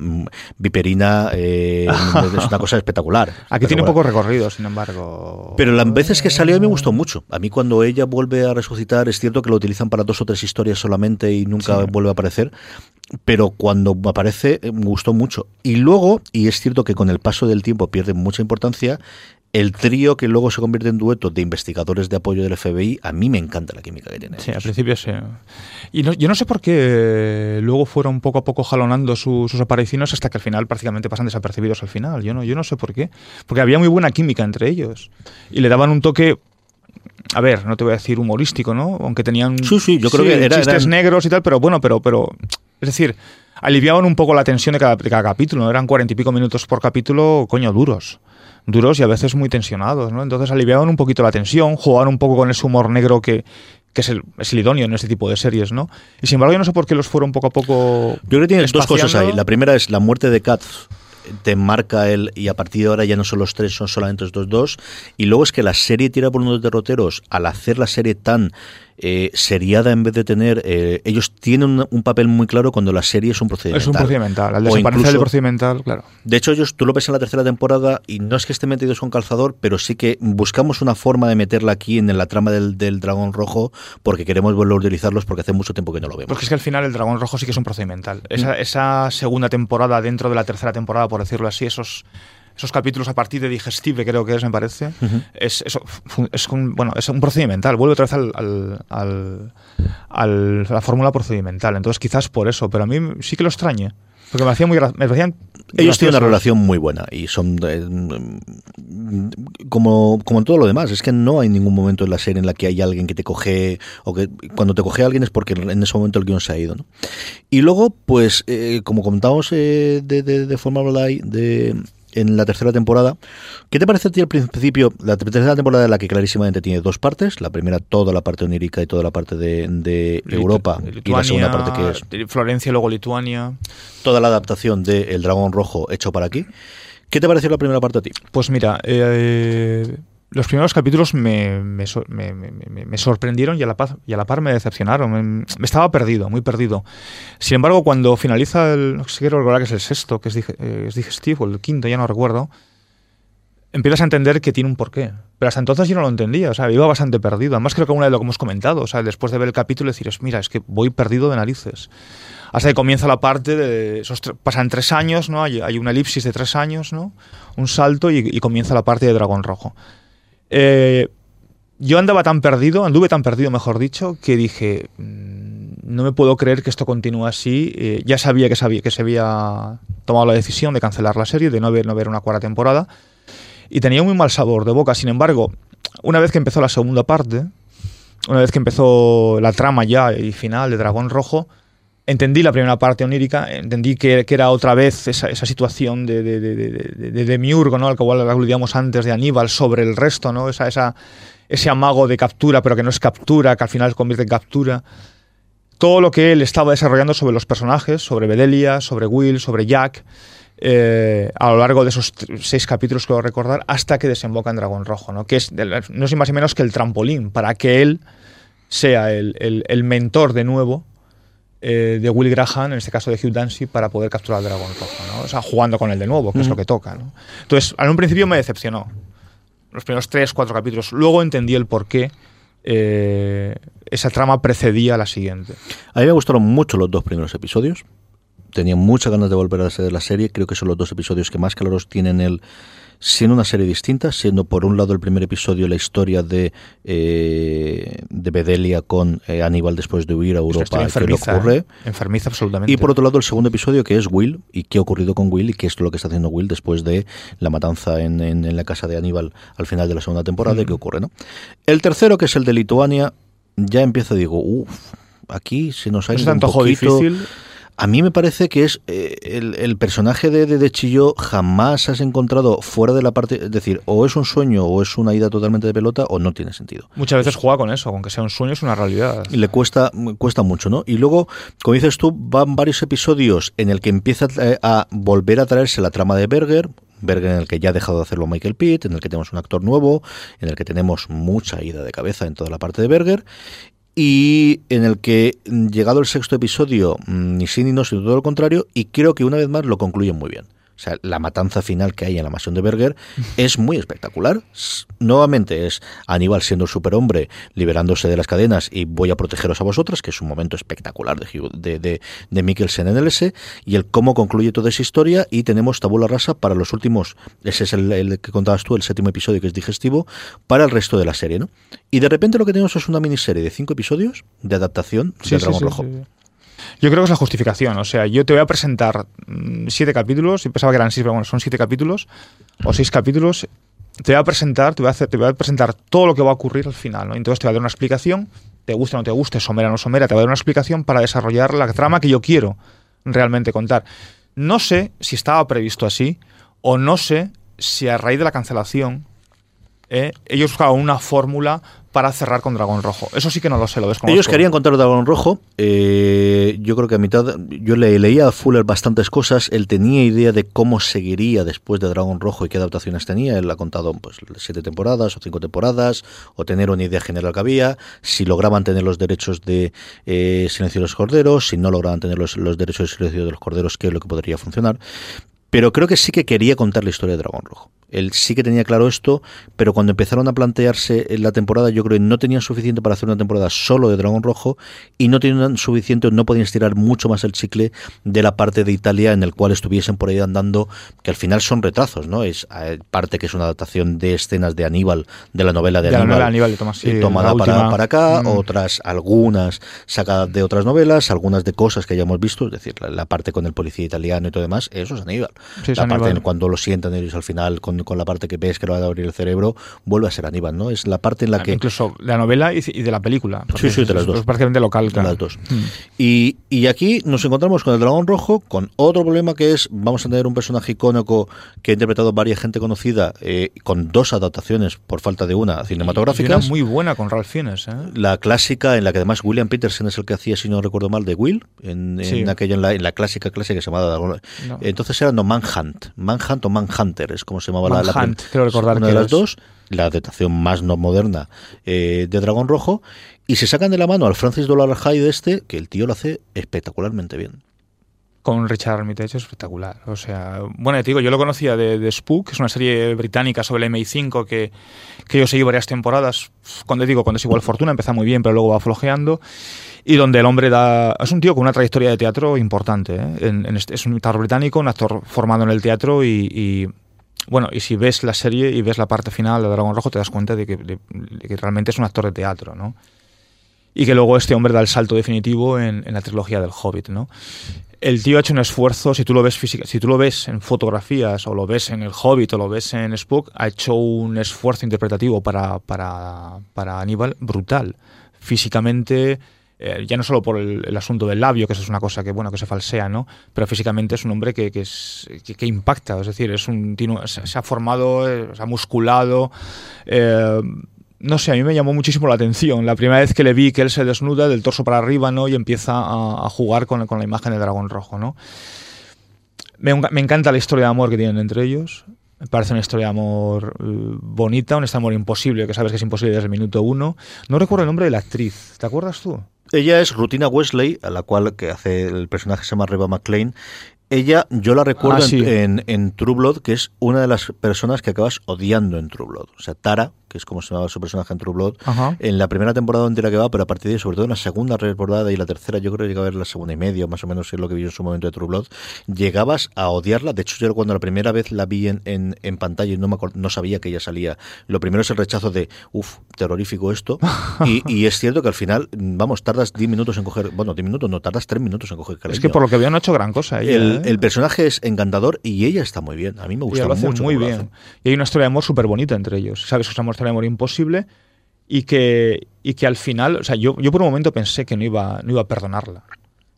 viperina, eh, es una cosa espectacular. Aquí tiene poco recorrido, sin embargo. Pero las veces que salió a mí me gustó mucho. A mí cuando ella vuelve a resucitar, es cierto que lo utilizan para dos o tres historias solamente y nunca Sí. vuelve a aparecer. Pero cuando aparece eh, me gustó mucho. Y luego, y es cierto que con el paso del tiempo pierde mucha importancia, el trío que luego se convierte en dueto de investigadores de apoyo del FBI, a mí me encanta la química que tiene. Sí, al principio sí. Y no- yo no sé por qué luego fueron poco a poco jalonando su- sus apariciones hasta que al final prácticamente pasan desapercibidos al final. Yo no, yo no sé por qué. Porque había muy buena química entre ellos. Y le daban un toque, a ver, no te voy a decir humorístico, ¿no? Aunque tenían Sí, sí, yo creo que era- chistes eran- negros y tal, pero bueno, pero, pero, es decir, aliviaban un poco la tensión de cada, de cada capítulo. ¿no? Eran cuarenta y pico minutos por capítulo, coño, duros duros y a veces muy tensionados, ¿no? Entonces aliviaban un poquito la tensión, jugaban un poco con ese humor negro que, que es, el, es el idóneo en este tipo de series, ¿no? Y sin embargo yo no sé por qué los fueron poco a poco Yo creo que tiene dos cosas ahí. La primera es la muerte de Katz te marca el y a partir de ahora ya no son los tres, son solamente estos dos. Y luego es que la serie tira por unos derroteros al hacer la serie tan eh, seriada en vez de tener. eh, ellos tienen un, un papel muy claro cuando la serie es un procedimiental. Es un procedimental. Al desaparecer el incluso- procedimental, claro. De hecho, ellos, tú lo ves en la tercera temporada y no es que esté metidos con calzador, pero sí que buscamos una forma de meterla aquí en la trama del, del dragón rojo porque queremos volver a utilizarlos porque hace mucho tiempo que no lo vemos. Porque es que al final el Dragón Rojo sí que es un procedimental. Esa, esa segunda temporada dentro de la tercera temporada, por decirlo así, esos, esos capítulos a partir de Digestive, creo que es, me parece, es, eso, es, un, bueno, es un procedimental. Vuelve otra vez al, al- al- al- a la fórmula procedimental. Entonces quizás por eso, pero a mí sí que lo extrañe. Porque me, hacía muy me parecían Ellos tienen una relación muy buena y son eh, como, como en todo lo demás. Es que no hay ningún momento en la serie en la que hay alguien que te coge o que cuando te coge alguien es porque en ese momento el guion se ha ido. ¿no? Y luego, pues, eh, como comentábamos eh, de, de, de forma de en la tercera temporada. ¿Qué te parece a ti al principio? La tercera temporada en la que clarísimamente tiene dos partes. La primera, toda la parte onírica y toda la parte de, de Europa. y la segunda parte que es Lituania, Florencia, luego Lituania. toda la adaptación de El Dragón Rojo hecho para aquí. ¿Qué te pareció la primera parte a ti? Pues mira, eh, los primeros capítulos me, me me- me- sorprendieron y a, la paz, y a la par me decepcionaron. Me, estaba perdido, muy perdido. Sin embargo, cuando finaliza el. No sé si quiero recordar que es el sexto, que es, eh, es digestivo, el quinto, ya no recuerdo. Empiezas a entender que tiene un porqué. Pero hasta entonces yo no lo entendía, o sea, iba bastante perdido. Además, creo que una de lo que hemos comentado, o sea, después de ver el capítulo, decir, es, mira, es que voy perdido de narices. Hasta que comienza la parte de. Esos pasan tres años, ¿no? Hay, hay una elipsis de tres años, ¿no? Un salto y, y comienza la parte de Dragón Rojo. Eh, yo andaba tan perdido, anduve tan perdido, mejor dicho, que dije, "Mm, no me puedo creer que esto continúe así. Eh, ya sabía que, sabía que se había tomado la decisión de cancelar la serie, de no ver, no ver una cuarta temporada, y tenía muy mal sabor de boca. Sin embargo, una vez que empezó la segunda parte, una vez que empezó la trama ya y final de Dragón Rojo, entendí la primera parte onírica, entendí que, que era otra vez esa, esa situación de, de, de, de, de- de Demiurgo, ¿no? al que igual aludíamos antes de Aníbal, sobre el resto, ¿no? esa, esa, ese amago de captura, pero que no es captura, que al final se convierte en captura. Todo lo que él estaba desarrollando sobre los personajes, sobre Bedelia, sobre Will, sobre Jack, eh, a lo largo de esos seis capítulos, creo recordar, hasta que desemboca en Dragón Rojo, ¿no? que es, no es más y menos que el trampolín para que él sea el mentor de nuevo eh, de Will Graham, en este caso de Hugh Dancy, para poder capturar al dragón rojo, ¿no? O sea, jugando con él de nuevo, que es lo que toca, ¿no? Entonces, en un principio me decepcionó. Los primeros tres, cuatro capítulos. Luego entendí el por qué eh, esa trama precedía a la siguiente. A mí me gustaron mucho los dos primeros episodios. Tenía muchas ganas de volver a ser la serie. Creo que son los dos episodios que más claros tienen el siendo una serie distinta, siendo por un lado el primer episodio la historia de, eh, de Bedelia con eh, Aníbal después de huir a Europa, qué le ocurre. ¿eh? Enfermiza absolutamente. Y por otro lado, el segundo episodio, que es Will, y qué ha ocurrido con Will, y qué es lo que está haciendo Will después de la matanza en, en- en la casa de Aníbal al final de la segunda temporada, y qué ocurre, ¿no? El tercero, que es el de Lituania, ya empiezo, digo, uff, aquí se nos ha ¿No se ido un poquito. difícil? A mí me parece que es eh, el, el personaje de, de, de Chillo jamás has encontrado fuera de la parte, es decir, o es un sueño o es una ida totalmente de pelota o no tiene sentido. Muchas veces juega con eso, aunque sea un sueño, es una realidad. Y le cuesta, cuesta mucho, ¿no? Y luego, como dices tú, van varios episodios en el que empieza a, a volver a traerse la trama de Berger, Berger en el que ya ha dejado de hacerlo Michael Pitt, en el que tenemos un actor nuevo, en el que tenemos mucha ida de cabeza en toda la parte de Berger, y en el que, llegado el sexto episodio, mm, ni sí ni no, sino todo lo contrario, y creo que una vez más lo concluyen muy bien. O sea, la matanza final que hay en la mansión de Berger es muy espectacular. Nuevamente es Aníbal siendo el superhombre, liberándose de las cadenas y voy a protegeros a vosotras, que es un momento espectacular de, de, de, de Mikkelsen en el S, y el cómo concluye toda esa historia, y tenemos tabula rasa para los últimos, ese es el, el que contabas tú, el séptimo episodio que es digestivo, para el resto de la serie, ¿no? Y de repente lo que tenemos es una miniserie de cinco episodios de adaptación de Dragón Rojo. sí. Yo creo que es la justificación. O sea, yo te voy a presentar mm, siete capítulos, y pensaba que eran seis, pero bueno, son siete capítulos, o seis capítulos. Te voy a presentar, te voy a, hacer, te voy a presentar todo lo que va a ocurrir al final, ¿no? Entonces te voy a dar una explicación, te guste o no te guste, somera o no somera, te voy a dar una explicación para desarrollar la trama que yo quiero realmente contar. No sé si estaba previsto así, o no sé si a raíz de la cancelación eh, ellos buscaban una fórmula para cerrar con Dragón Rojo. Eso sí que no lo sé, lo desconozco. Ellos querían contar Dragón Rojo. eh, yo creo que a mitad. Yo le leía a Fuller bastantes cosas. Él tenía idea de cómo seguiría después de Dragón Rojo y qué adaptaciones tenía. Él ha contado pues siete temporadas o cinco temporadas. O tener una idea general que había. Si lograban tener los derechos de eh, Silencio de los Corderos. Si no lograban tener los, los derechos de Silencio de los Corderos, qué es lo que podría funcionar. Pero creo que sí que quería contar la historia de Dragón Rojo. Él sí que tenía claro esto, pero cuando empezaron a plantearse la temporada, yo creo que no tenían suficiente para hacer una temporada solo de Dragón Rojo y no tenían suficiente, no podían estirar mucho más el chicle de la parte de Italia en el cual estuviesen por ahí andando, que al final son retrazos, ¿no? Es eh, parte que es una adaptación de escenas de Aníbal, de la novela de, De la Aníbal, novela de Aníbal de Tomás, sí, eh, tomada la para, acá, Mm. otras, algunas sacadas de otras novelas, algunas de cosas que ya hemos visto, es decir, la, la parte con el policía italiano y todo demás, eso es Aníbal. Sí, la parte cuando lo sientan ellos al final con, con la parte que ves que lo va a abrir el cerebro, vuelve a ser Aníbal, ¿no? Es la parte en la que... Incluso de la novela y de la película. Sí, sí, de las dos. Es prácticamente local. de las dos. Y, y aquí nos encontramos con el dragón rojo, con otro problema que es, vamos a tener un personaje icónico que ha interpretado varias gente conocida, eh, con dos adaptaciones, por falta de una, una muy buena con Ralph Fiennes, ¿eh? La clásica, en la que además William Peterson es el que hacía, si no recuerdo mal, de Will, en, en Sí. aquella, en la, en la clásica clásica que se llamaba. No. Entonces era no Manhunt, Manhunt o Manhunter, es como se llamaba la- la, Manhunt, creo recordar una que de las es. dos, la adaptación más no moderna eh, de Dragón Rojo, y se sacan de la mano al Francis Dollar Hyde este, que el tío lo hace espectacularmente bien. Con Richard Armitage es espectacular. O sea, bueno, te digo, yo lo conocía de, de Spook, que es una serie británica sobre el MI5 que, que yo seguí varias temporadas. Cuando digo, cuando es igual Fortuna, empieza muy bien, pero luego va flojeando. Y donde el hombre da. Es un tío con una trayectoria de teatro importante. ¿eh? Este- es un actor británico, un actor formado en el teatro y. bueno, y si ves la serie y ves la parte final de Dragón Rojo, te das cuenta de que, de- de que realmente es un actor de teatro, ¿no? Y que luego este hombre da el salto definitivo en, en la trilogía del Hobbit, ¿no? el tío ha hecho un esfuerzo, si tú lo ves física, si tú lo ves en fotografías o lo ves en el Hobbit o lo ves en Spook, ha hecho un esfuerzo interpretativo para, para, para Aníbal brutal. Físicamente, eh, ya no solo por el, asunto del labio, que eso es una cosa que bueno que se falsea, ¿no? Pero físicamente es un hombre que, que que, impacta, es decir, es un se, ha formado, eh, se ha musculado. eh, no sé, a mí me llamó muchísimo la atención. La primera vez que le vi que él se desnuda del torso para arriba, ¿no? Y empieza a, jugar con, con la imagen de dragón rojo, ¿no? Me, me encanta la historia de amor que tienen entre ellos. Me parece una historia de amor bonita, historia de amor imposible, que sabes que es imposible desde el minuto uno. No recuerdo el nombre de la actriz. ¿Te acuerdas tú? Ella es Rutina Wesley, a la cual que hace el personaje se llama Reba McLean. Ella, yo la recuerdo Ah, sí. en, en, en True Blood, que es una de las personas que acabas odiando en True Blood. O sea, Tara, que es como se llamaba su personaje en True Blood, Ajá. en la primera temporada entera que va, pero a partir de sobre todo en la segunda temporada y la tercera, yo creo que llega a ver la segunda y media, más o menos es lo que vi en su momento de True Blood, llegabas a odiarla. De hecho, yo cuando la primera vez la vi en, en, en pantalla y no, me acord- no sabía que ella salía, lo primero es el rechazo de, uff, terrorífico esto. y, y es cierto que al final, vamos, tardas 10 minutos en coger, bueno, 10 minutos, no, tardas 3 minutos en coger Es cariño. que por lo que veo no ha hecho gran cosa. Ella, el, ¿eh? el personaje es encantador y ella está muy bien. A mí me gusta Ella lo hace mucho. muy bien. Y hay una historia de amor súper bonita entre ellos. Sabes que es de amor imposible y que, y que al final, o sea, yo, yo por un momento pensé que no iba, no iba a perdonarla.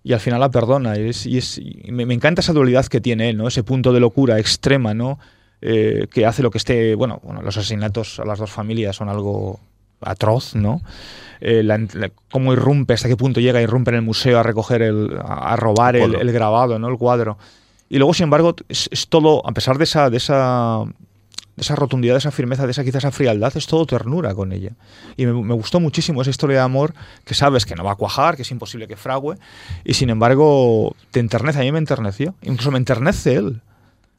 y al final la perdona. Y, es, y es- y me, me encanta esa dualidad que tiene él, ¿no? Ese punto de locura extrema, ¿no? Eh, que hace lo que esté. Bueno, bueno, los asesinatos a las dos familias son algo atroz, ¿no? Eh, la- la- cómo irrumpe, hasta qué punto llega, irrumpe en el museo a recoger el. a, a robar El el grabado, ¿no? El cuadro. Y luego, sin embargo, es, es todo, a pesar de esa, de esa de esa rotundidad, de esa firmeza, de esa quizás esa frialdad, es todo ternura con ella. Y me, me gustó muchísimo esa historia de amor que sabes que no va a cuajar, que es imposible que frague, y sin embargo te enternece, a mí me enterneció, incluso me enternece él.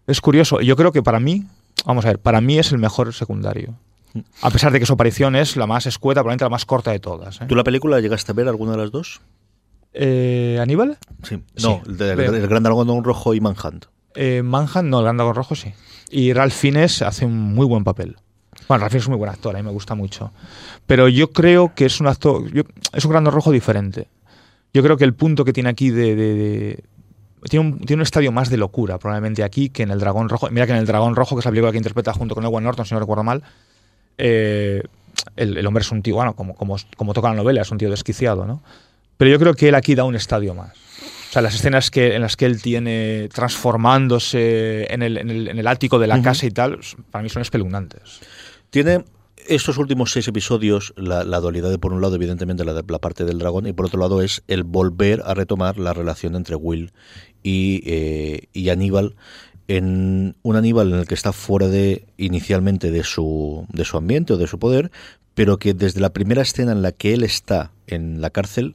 Es curioso, y yo creo que para mí, vamos a ver, para mí es el mejor secundario. A pesar de que su aparición es la más escueta, probablemente la más corta de todas. ¿eh? ¿Tú la película llegaste a ver alguna de las dos? Eh, ¿Aníbal? Sí. Sí, No, el, el- el Gran Dragón Rojo y Manhunt. Eh, Manhunt, no, el Gran Dragón Rojo sí. Y Ralph Fiennes hace un muy buen papel. Bueno, Ralph Fiennes es un muy buen actor, a mí me gusta mucho. Pero yo creo que es un actor. yo- es un Gran Dragón Rojo diferente. Yo creo que el punto que tiene aquí de. tiene, un, estadio más de locura, probablemente aquí, que en el Dragón Rojo. Mira que en el Dragón Rojo, que es la película que interpreta junto con Edward Norton, si no recuerdo mal, eh, el, hombre es un tío, bueno, como, como toca la novela, es un tío desquiciado, ¿no? Pero yo creo que él aquí da un estadio más. O sea, las escenas que, en las que él tiene transformándose en el, en el- en el ático de la casa y tal, para mí son espeluznantes. Tiene estos últimos seis episodios la, la dualidad de, por un lado, evidentemente, la, de la parte del dragón, y por otro lado es el volver a retomar la relación entre Will y, eh, y Aníbal en un Aníbal en el que está fuera de inicialmente de su, de su ambiente o de su poder, pero que desde la primera escena en la que él está en la cárcel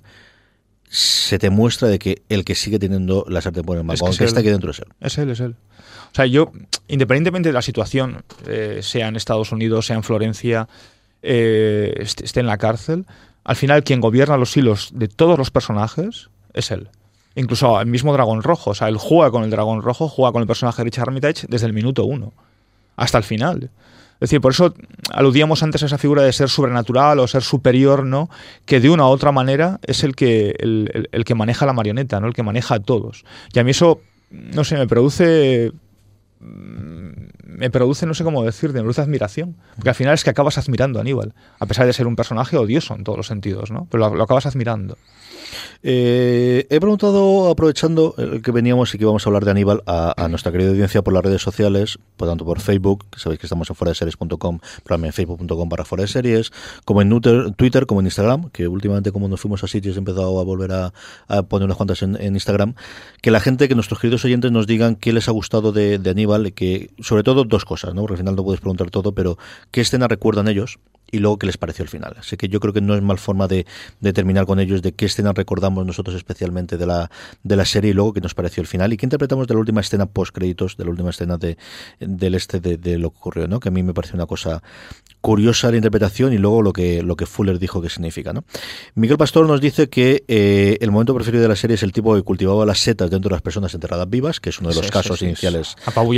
se te muestra de que el que sigue teniendo la sartén por el mango, Es que aunque es está él. aquí dentro es él. Es él, es él. O sea, yo, independientemente de la situación, eh, sea en Estados Unidos, sea en Florencia, eh, esté, esté en la cárcel, al final quien gobierna los hilos de todos los personajes es él. Incluso el mismo Dragón Rojo. O sea, él juega con el Dragón Rojo, juega con el personaje de Richard Armitage desde el minuto uno hasta el final. Es decir, por eso aludíamos antes a esa figura de ser sobrenatural o ser superior, ¿no? Que de una u otra manera es el que, el, el- que maneja la marioneta, ¿no? El que maneja a todos. Y a mí eso, no sé, me produce. Mm, Me produce, no sé cómo decirte, me produce admiración. Porque al final es que acabas admirando a Aníbal. A pesar de ser un personaje odioso en todos los sentidos, ¿no? Pero lo, lo acabas admirando. Eh, he preguntado, aprovechando el que veníamos y que vamos a hablar de Aníbal, a, a nuestra querida audiencia por las redes sociales, por tanto por Facebook, que sabéis que estamos en foradeseries.com, pero también en facebook.com para fuera de series, como en Twitter, como en Instagram, que últimamente como nos fuimos a sitios he empezado a volver a, a poner unas cuantas en, en Instagram, que la gente, que nuestros queridos oyentes nos digan qué les ha gustado de, de Aníbal, que sobre todo dos cosas, ¿no? Porque al final no puedes preguntar todo, pero qué escena recuerdan ellos y luego qué les pareció el final. Así que yo creo que no es mal forma de, terminar con ellos, de qué escena recordamos nosotros especialmente de la, de la serie y luego qué nos pareció el final y qué interpretamos de la última escena post créditos, de la última escena de, del este de, de lo que ocurrió, ¿no? Que a mí me pareció una cosa curiosa la interpretación y luego lo que, lo que Fuller dijo que significa, ¿no? Miguel Pastor nos dice que eh, el momento preferido de la serie es el tipo que cultivaba las setas dentro de las personas enterradas vivas, que es uno de los Sí, casos sí, iniciales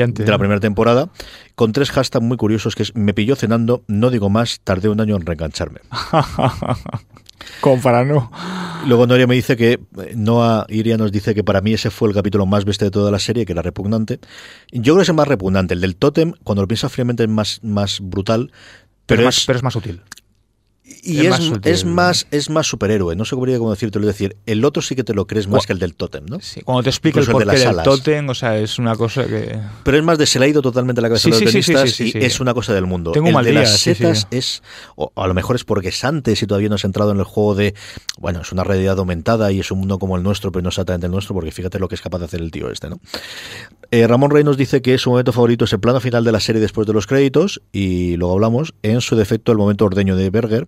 de la primera temporada, con tres hashtags muy curiosos que es me pilló cenando, no digo más, tardé un año en reengancharme. Como para no. Luego Noria me dice que Noah Iria nos dice que para mí ese fue el capítulo más bestia de toda la serie, que era repugnante. Yo creo que es el más repugnante. El del tótem, cuando lo piensas fríamente, es más, más brutal. Pero, Pero, es, es, pero es más útil. y es es, más es, más, es más superhéroe. No sé cómo, cómo decirte. Es decir, el otro sí que te lo crees más que el del tótem, ¿no? Sí, cuando te explica el Incluso el de porqué las del alas. tótem, o sea, es una cosa que... Pero es más de se le ha ido totalmente la cabeza Sí, a los sí, sí, y es una cosa del mundo. Tengo el mal de día, las setas es, o a lo mejor es porque es antes y todavía no has entrado en el juego de, bueno, es una realidad aumentada y es un mundo como el nuestro, pero no exactamente el nuestro, porque fíjate lo que es capaz de hacer el tío este, ¿no? Eh, Ramón Rey nos dice que su momento favorito es el plano final de la serie después de los créditos y luego hablamos, en su defecto, el momento ordeño de Berger.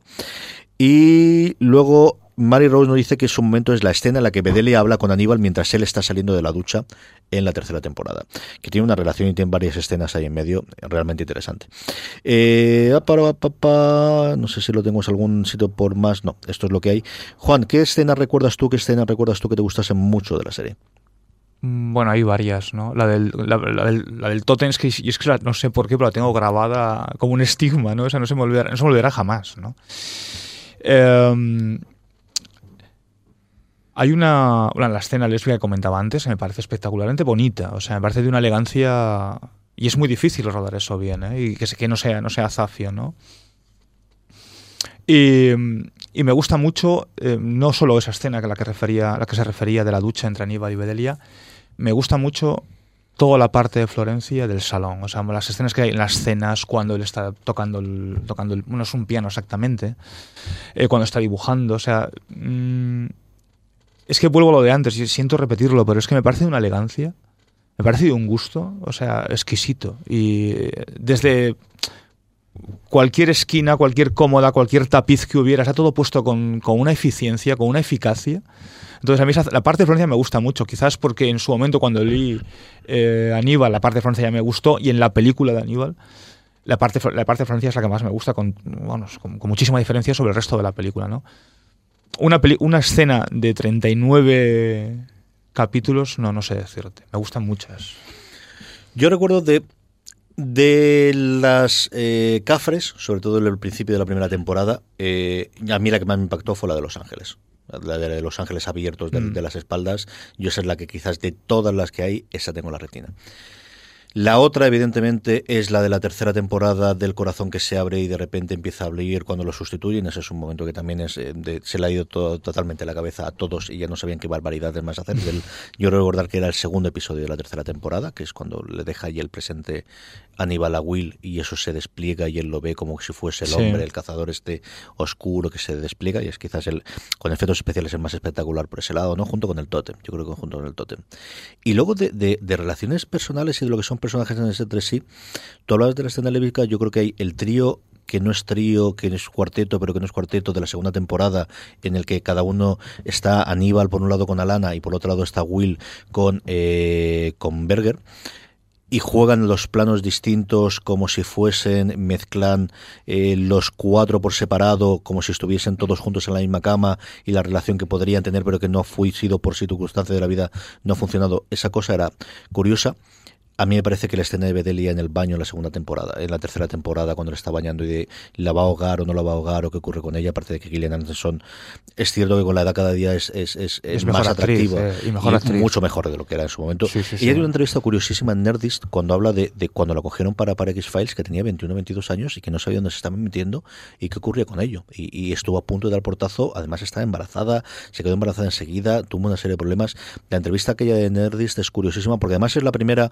Y luego Mary Rose nos dice que su momento es la escena en la que Bedelia habla con Aníbal mientras él está saliendo de la ducha en la tercera temporada. Que tiene una relación y tiene varias escenas ahí en medio realmente interesante. Eh, ah, para, pa, pa, no sé si lo tengo en algún sitio por más. No, esto es lo que hay. Juan, ¿qué escena recuerdas tú? ¿Qué escena recuerdas tú que te gustase mucho de la serie? Mm, Bueno, hay varias, ¿no? La del, la, del, la del tótem es que, y es que no sé por qué, pero la tengo grabada como un estigma, ¿no? O sea, no se me olvidará, no se me jamás, ¿no? Em, hay una, bueno, la escena lésbica que comentaba antes, me parece espectacularmente bonita, o sea, me parece de una elegancia y es muy difícil rodar eso bien, ¿eh? Y que, que no sea, no sea zafio, ¿no? Y, y me gusta mucho, eh, no solo esa escena que la que, refería, la que se refería de la ducha entre Aníbal y Bedelia, me gusta mucho toda la parte de Florencia del salón, o sea, las escenas que hay en las cenas, cuando él está tocando, el, tocando el, no es un piano exactamente, eh, cuando está dibujando, o sea, mm, es que vuelvo a lo de antes, y siento repetirlo, pero es que me parece de una elegancia, me parece de un gusto, o sea, exquisito, y eh, desde cualquier esquina, cualquier cómoda, cualquier tapiz que hubiera, está todo puesto con, con una eficiencia, con una eficacia. Entonces a mí la parte de Florencia me gusta mucho, quizás porque en su momento cuando leí eh, Aníbal, la parte de Francia ya me gustó, y en la película de Aníbal, la parte, la parte de Francia es la que más me gusta, con, bueno, con, con muchísima diferencia sobre el resto de la película. ¿no? Una, peli- una escena de 39 capítulos, no, no sé decirte, me gustan muchas. Yo recuerdo de, de las eh, cafres, sobre todo en el principio de la primera temporada, eh, a mí la que más me impactó fue la de Los Ángeles. La de Los Ángeles abiertos de, Mm. de las espaldas. Yo esa es la que quizás de todas las que hay, esa tengo en la retina. La otra, evidentemente, es la de la tercera temporada del corazón que se abre y de repente empieza a abrir cuando lo sustituyen. Ese es un momento que también es eh, de- se le ha ido todo- totalmente la cabeza a todos y ya no sabían qué barbaridades más hacer. Del- yo creo recordar que era el segundo episodio de la tercera temporada, que es cuando le deja ahí el presente Aníbal a Will y eso se despliega y él lo ve como si fuese el Sí. hombre, el cazador este oscuro que se despliega y es quizás el con efectos especiales el más espectacular por ese lado, ¿no? Junto con el tótem, yo creo que junto con el tótem. Y luego de, de- de relaciones personales y de lo que son personajes entre sí, tú hablabas de la escena yo creo que hay el trío que no es trío, que es cuarteto, pero que no es cuarteto de la segunda temporada, en el que cada uno está Aníbal por un lado con Alana y por otro lado está Will con, eh, con Berger y juegan los planos distintos como si fuesen, mezclan eh, los cuatro por separado, como si estuviesen todos juntos en la misma cama y la relación que podrían tener, pero que no fue sido por circunstancia de la vida, no ha funcionado. Esa cosa era curiosa. A mí me parece que la escena de Bedelia en el baño en la segunda temporada, en la tercera temporada, cuando le está bañando y de la va a ahogar o no la va a ahogar o qué ocurre con ella, aparte de que Gillian Anderson es cierto que con la edad cada día es, es, es, es más actriz, atractiva eh, y mejor actriz. mucho mejor de lo que era en su momento. Sí, sí, Ella sí. tiene una entrevista curiosísima en Nerdist cuando habla de, de cuando la cogieron para, para X-Files, que tenía 21 22 años y que no sabía dónde se estaban metiendo y qué ocurría con ello. Y, y estuvo a punto de dar portazo, además estaba embarazada, se quedó embarazada enseguida, tuvo una serie de problemas. La entrevista aquella de Nerdist es curiosísima porque además es la primera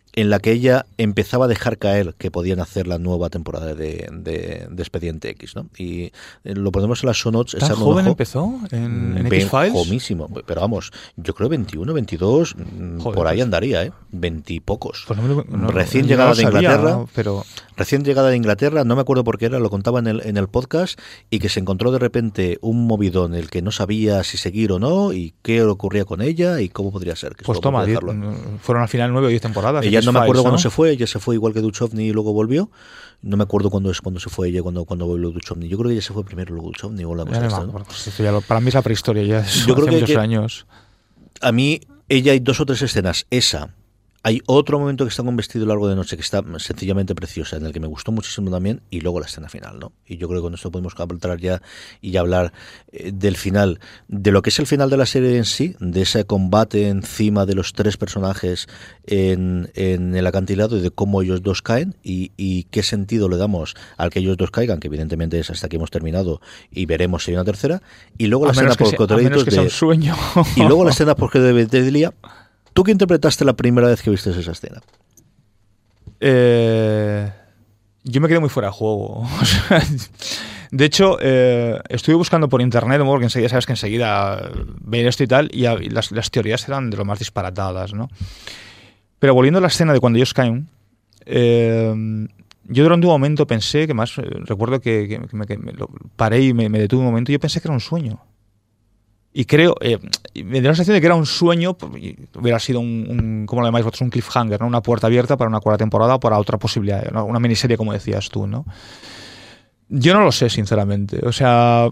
en la que ella empezaba a dejar caer que podían hacer la nueva temporada de, de, de Expediente X, ¿no? Y eh, lo ponemos en las show notes. ¿Tan un joven empezó en, en Ven- X-Files? Jomísimo, pero vamos, yo creo 21, 22, mm, Joder, por ahí pues- andaría, ¿eh? 20 y pocos. Pues no no- Recién llegada de sabía, Inglaterra. pero Recién llegada de Inglaterra, no me acuerdo por qué era, lo contaba en el, en el podcast, y que se encontró de repente un movidón en el que no sabía si seguir o no, y qué ocurría con ella, y cómo podría ser. Que pues toma, diez- dejarlo. fueron al final nueve o diez temporadas. Ella no me acuerdo cuándo ¿no? se fue, ella se fue igual que Duchovny y luego volvió. No me acuerdo cuándo es cuando se fue ella, cuando, cuando volvió Duchovny. Yo creo que ella se fue primero, luego Duchovny o la cosa esta, ¿no? acuerdo, esto ya lo- para mí es la prehistoria, ya es Yo creo que- muchos que- años. a mí, ella hay dos o tres escenas. Esa. Hay otro momento que está con vestido largo de noche que está sencillamente preciosa, en el que me gustó muchísimo también, y luego la escena final, ¿no? Y yo creo que con esto podemos entrar ya y ya hablar eh, del final, de lo que es el final de la serie en sí, de ese combate encima de los tres personajes en, en el acantilado y de cómo ellos dos caen y, y qué sentido le damos al que ellos dos caigan, que evidentemente es hasta que hemos terminado y veremos si hay una tercera, y luego la A menos escena por sea, de... sueño. Y luego la escena por de Bedelia. ¿Tú qué interpretaste la primera vez que viste esa escena? Eh, yo me quedé muy fuera de juego. De hecho, eh, estuve buscando por internet, porque enseguida sabes que enseguida ver esto y tal, y, las, teorías eran de lo más disparatadas, ¿no? Pero volviendo a la escena de cuando ellos caen, eh, yo durante un momento pensé, que más eh, recuerdo que, que- me, paré y me detuve un momento, y yo pensé que era un sueño. Y creo, eh, me dio la sensación de que era un sueño, hubiera sido un, un ¿cómo lo llamáis vosotros? Un cliffhanger, ¿no? Una puerta abierta para una cuarta temporada o para otra posibilidad, ¿no? una miniserie como decías tú, ¿no? Yo no lo sé, sinceramente. O sea,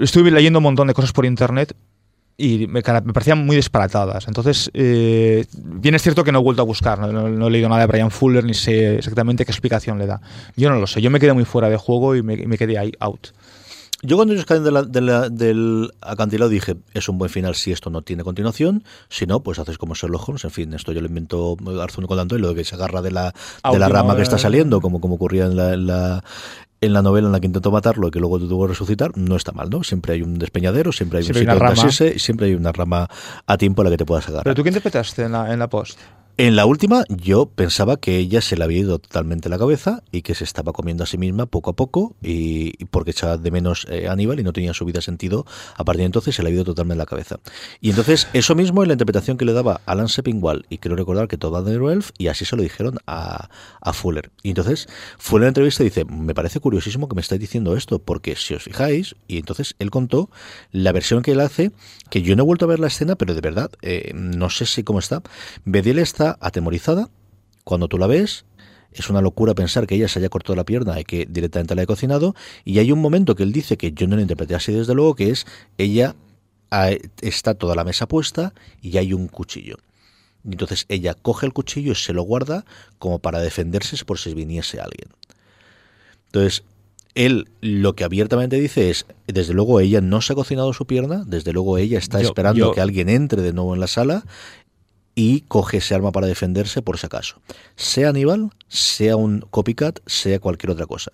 estuve leyendo un montón de cosas por internet y me, me parecían muy disparatadas. Entonces, eh, bien es cierto que no he vuelto a buscar, ¿no? No- no he leído nada de Brian Fuller ni sé exactamente qué explicación le da. Yo no lo sé, yo me quedé muy fuera de juego y me, me quedé ahí, out. Yo cuando ellos caen de la- de la- del acantilado dije, es un buen final si esto no tiene continuación, si no, pues haces como Sherlock Holmes, en fin, esto yo lo invento Arthur Conan Doyle, lo de que se agarra de la, de la rama que está saliendo, como, como ocurría en la, en la, en la novela en la que intentó matarlo y que luego tuvo que resucitar, no está mal, ¿no? Siempre hay un despeñadero, siempre hay Siempre hay un una sitio donde rama. asirse y siempre hay una rama a tiempo a la que te puedas agarrar. ¿Pero tú qué interpretaste en la, en la post? En la última, yo pensaba que ella se le había ido totalmente la cabeza y que se estaba comiendo a sí misma poco a poco y, porque echaba de menos eh, a Aníbal y no tenía su vida sentido. A partir de entonces se le había ido totalmente la cabeza. Y entonces, eso mismo es la interpretación que le daba Alan Sepinwall y quiero recordar que todo Andrew Elf y así se lo dijeron a, Fuller. Y entonces, Fuller en la entrevista dice: Me parece curiosísimo que me estáis diciendo esto, porque si os fijáis, y entonces él contó la versión que él hace, que yo no he vuelto a ver la escena, pero de verdad, eh, no sé si cómo está. Está atemorizada cuando tú la ves. Es una locura pensar que ella se haya cortado la pierna y que directamente la haya cocinado. Y hay un momento que él dice que yo no lo interpreté así desde luego, que es ella está toda la mesa puesta y hay un cuchillo. Y entonces ella coge el cuchillo y se lo guarda como para defenderse por si viniese alguien. Entonces, él lo que abiertamente dice es, desde luego ella no se ha cocinado su pierna, desde luego ella está Yo- esperando yo- que alguien entre de nuevo en la sala y coge ese arma para defenderse por si acaso. Sea Aníbal, sea un copycat, sea cualquier otra cosa.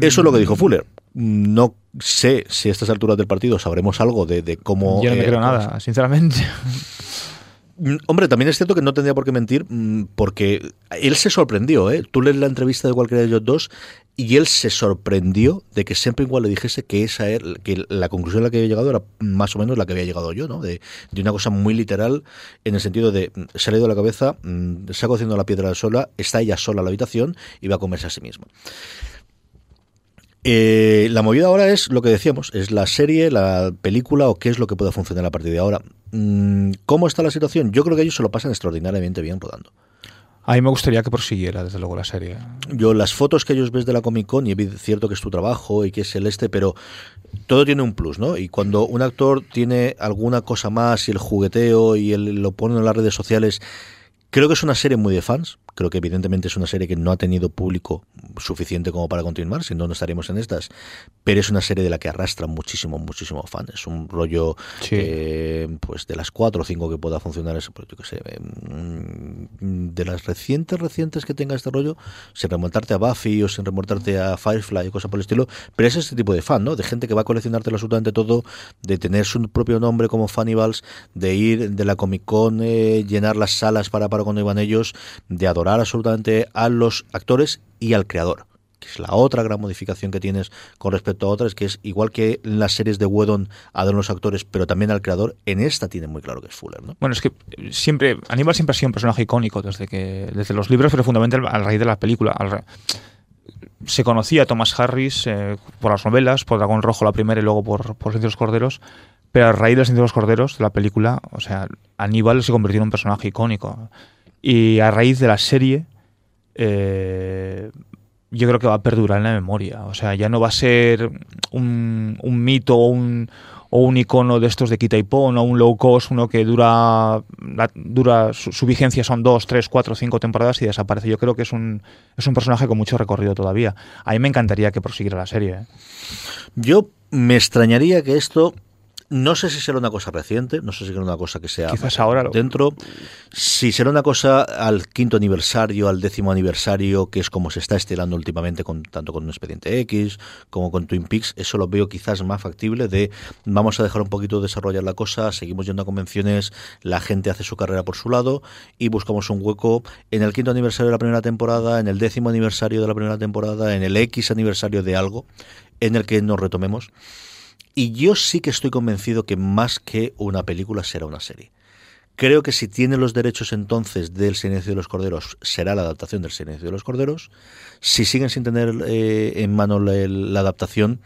Eso es lo que dijo Fuller. No sé si a estas alturas del partido sabremos algo de, de cómo... Yo no me eh, creo nada, sinceramente. Mm, Hombre, también es cierto que no tendría por qué mentir, mm, porque él se sorprendió, ¿eh? Tú lees la entrevista de cualquiera de ellos dos y él se sorprendió de que siempre igual le dijese que esa era, que la conclusión a la que había llegado era más o menos la que había llegado yo, ¿no? De, una cosa muy literal, en el sentido de mm, se ha ido la cabeza, se ha la piedra sola, está ella sola en la habitación y va a comerse a sí misma. Eh, la movida ahora es lo que decíamos, es la serie, la película o qué es lo que puede funcionar a partir de ahora. Mm, ¿Cómo está la situación? Yo creo que ellos se lo pasan extraordinariamente bien rodando. A mí me gustaría que prosiguiera, desde luego, la serie. Yo las fotos que ellos ves de la Comic Con, y es cierto que es tu trabajo y que es el este, pero todo tiene un plus, ¿no? Y cuando un actor tiene alguna cosa más y el jugueteo y el, lo pone en las redes sociales, creo que es una serie muy de fans. Creo que evidentemente es una serie que no ha tenido público suficiente como para continuar, si no, no estaríamos en estas. Pero es una serie de la que arrastra muchísimo, muchísimo fan. Es un rollo, Sí. eh, pues de las cuatro o cinco que pueda funcionar, es, pues, yo qué sé, eh, mm, de las recientes, recientes que tenga este rollo, sin remontarte a Buffy o sin remontarte a Firefly y cosas por el estilo. Pero es este tipo de fan, ¿no? De gente que va a coleccionarte absolutamente todo, de tener su propio nombre como Fannibals, de ir de la Comic Con, eh, llenar las salas para, para cuando iban ellos, de adorar absolutamente a los actores y al creador. Que es la otra gran modificación que tienes con respecto a otras, que es igual que en las series de Whedon adoran los actores, pero también al creador, en esta tiene muy claro que es Fuller, ¿no? Bueno, es que siempre, Aníbal siempre ha sido un personaje icónico desde que desde los libros, pero fundamentalmente a raíz de la película. Al se conocía a Thomas Harris eh, por las novelas, por Dragón Rojo la primera y luego por, por los Corderos, pero a raíz de los Corderos, de la película, o sea, Aníbal se convirtió en un personaje icónico. Y a raíz de la serie, eh, yo creo que va a perdurar en la memoria. O sea, ya no va a ser un, un mito o un, o un icono de estos de quita y pon o un low cost, uno que dura, dura su, su vigencia son dos, tres, cuatro, cinco temporadas y desaparece. Yo creo que es un, es un personaje con mucho recorrido todavía. A mí me encantaría que prosiguiera la serie. ¿eh? Yo me extrañaría que esto, no sé si será una cosa reciente, no sé si será una cosa que sea Quizás ahora lo- dentro, si será una cosa al quinto aniversario, al décimo aniversario, que es como se está estirando últimamente con tanto con un expediente X como con Twin Peaks, eso lo veo quizás más factible de vamos a dejar un poquito desarrollar la cosa, seguimos yendo a convenciones, la gente hace su carrera por su lado y buscamos un hueco en el quinto aniversario de la primera temporada, en el décimo aniversario de la primera temporada, en el X aniversario de algo en el que nos retomemos. Y yo sí que estoy convencido que más que una película será una serie. Creo que si tiene los derechos entonces del Silencio de los Corderos, será la adaptación del Silencio de los Corderos. Si siguen sin tener eh, en mano la, la adaptación,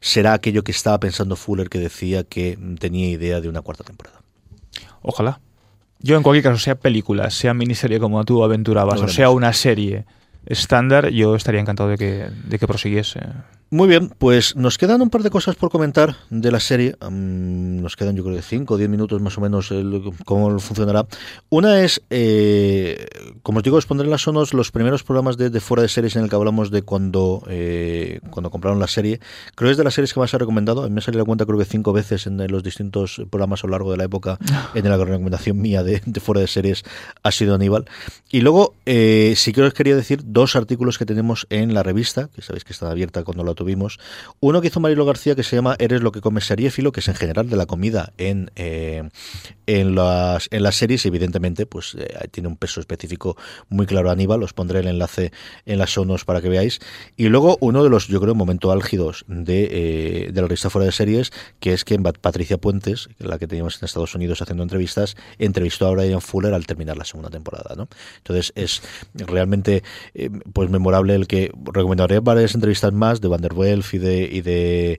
será aquello que estaba pensando Fuller, que decía que tenía idea de una cuarta temporada. Ojalá. Yo en cualquier caso, sea película, sea miniserie como tú aventurabas, o sea una serie estándar, yo estaría encantado de que, de que prosiguiese. Muy bien, pues nos quedan un par de cosas por comentar de la serie. Mm, nos quedan yo creo que 5 o 10 minutos más o menos el- cómo funcionará. Una es, eh, como os digo, os pondré en las sonos los primeros programas de, de fuera de series en el que hablamos de cuando, eh, cuando compraron la serie. Creo que es de las series que más he recomendado. Me ha salido la cuenta creo que cinco veces en los distintos programas a lo largo de la época en la recomendación mía de, de fuera de series ha sido Aníbal. Y luego eh, sí que os quería decir dos artículos que tenemos en la revista, que sabéis que está abierta cuando la tuvimos. Uno que hizo Marilo García que se llama Eres lo que comes seriéfilo, que es en general de la comida en, eh, en, las, en las series. Evidentemente, pues eh, tiene un peso específico muy claro Aníbal. Os pondré el enlace en las sonos para que veáis. Y luego uno de los, yo creo, momentos álgidos de, eh, de la revista fuera de series, que es que Patricia Puentes, la que teníamos en Estados Unidos haciendo entrevistas, entrevistó a Brian Fuller al terminar la segunda temporada. ¿no? Entonces es realmente pues memorable el que recomendaré varias entrevistas más de Van der Welf y de y de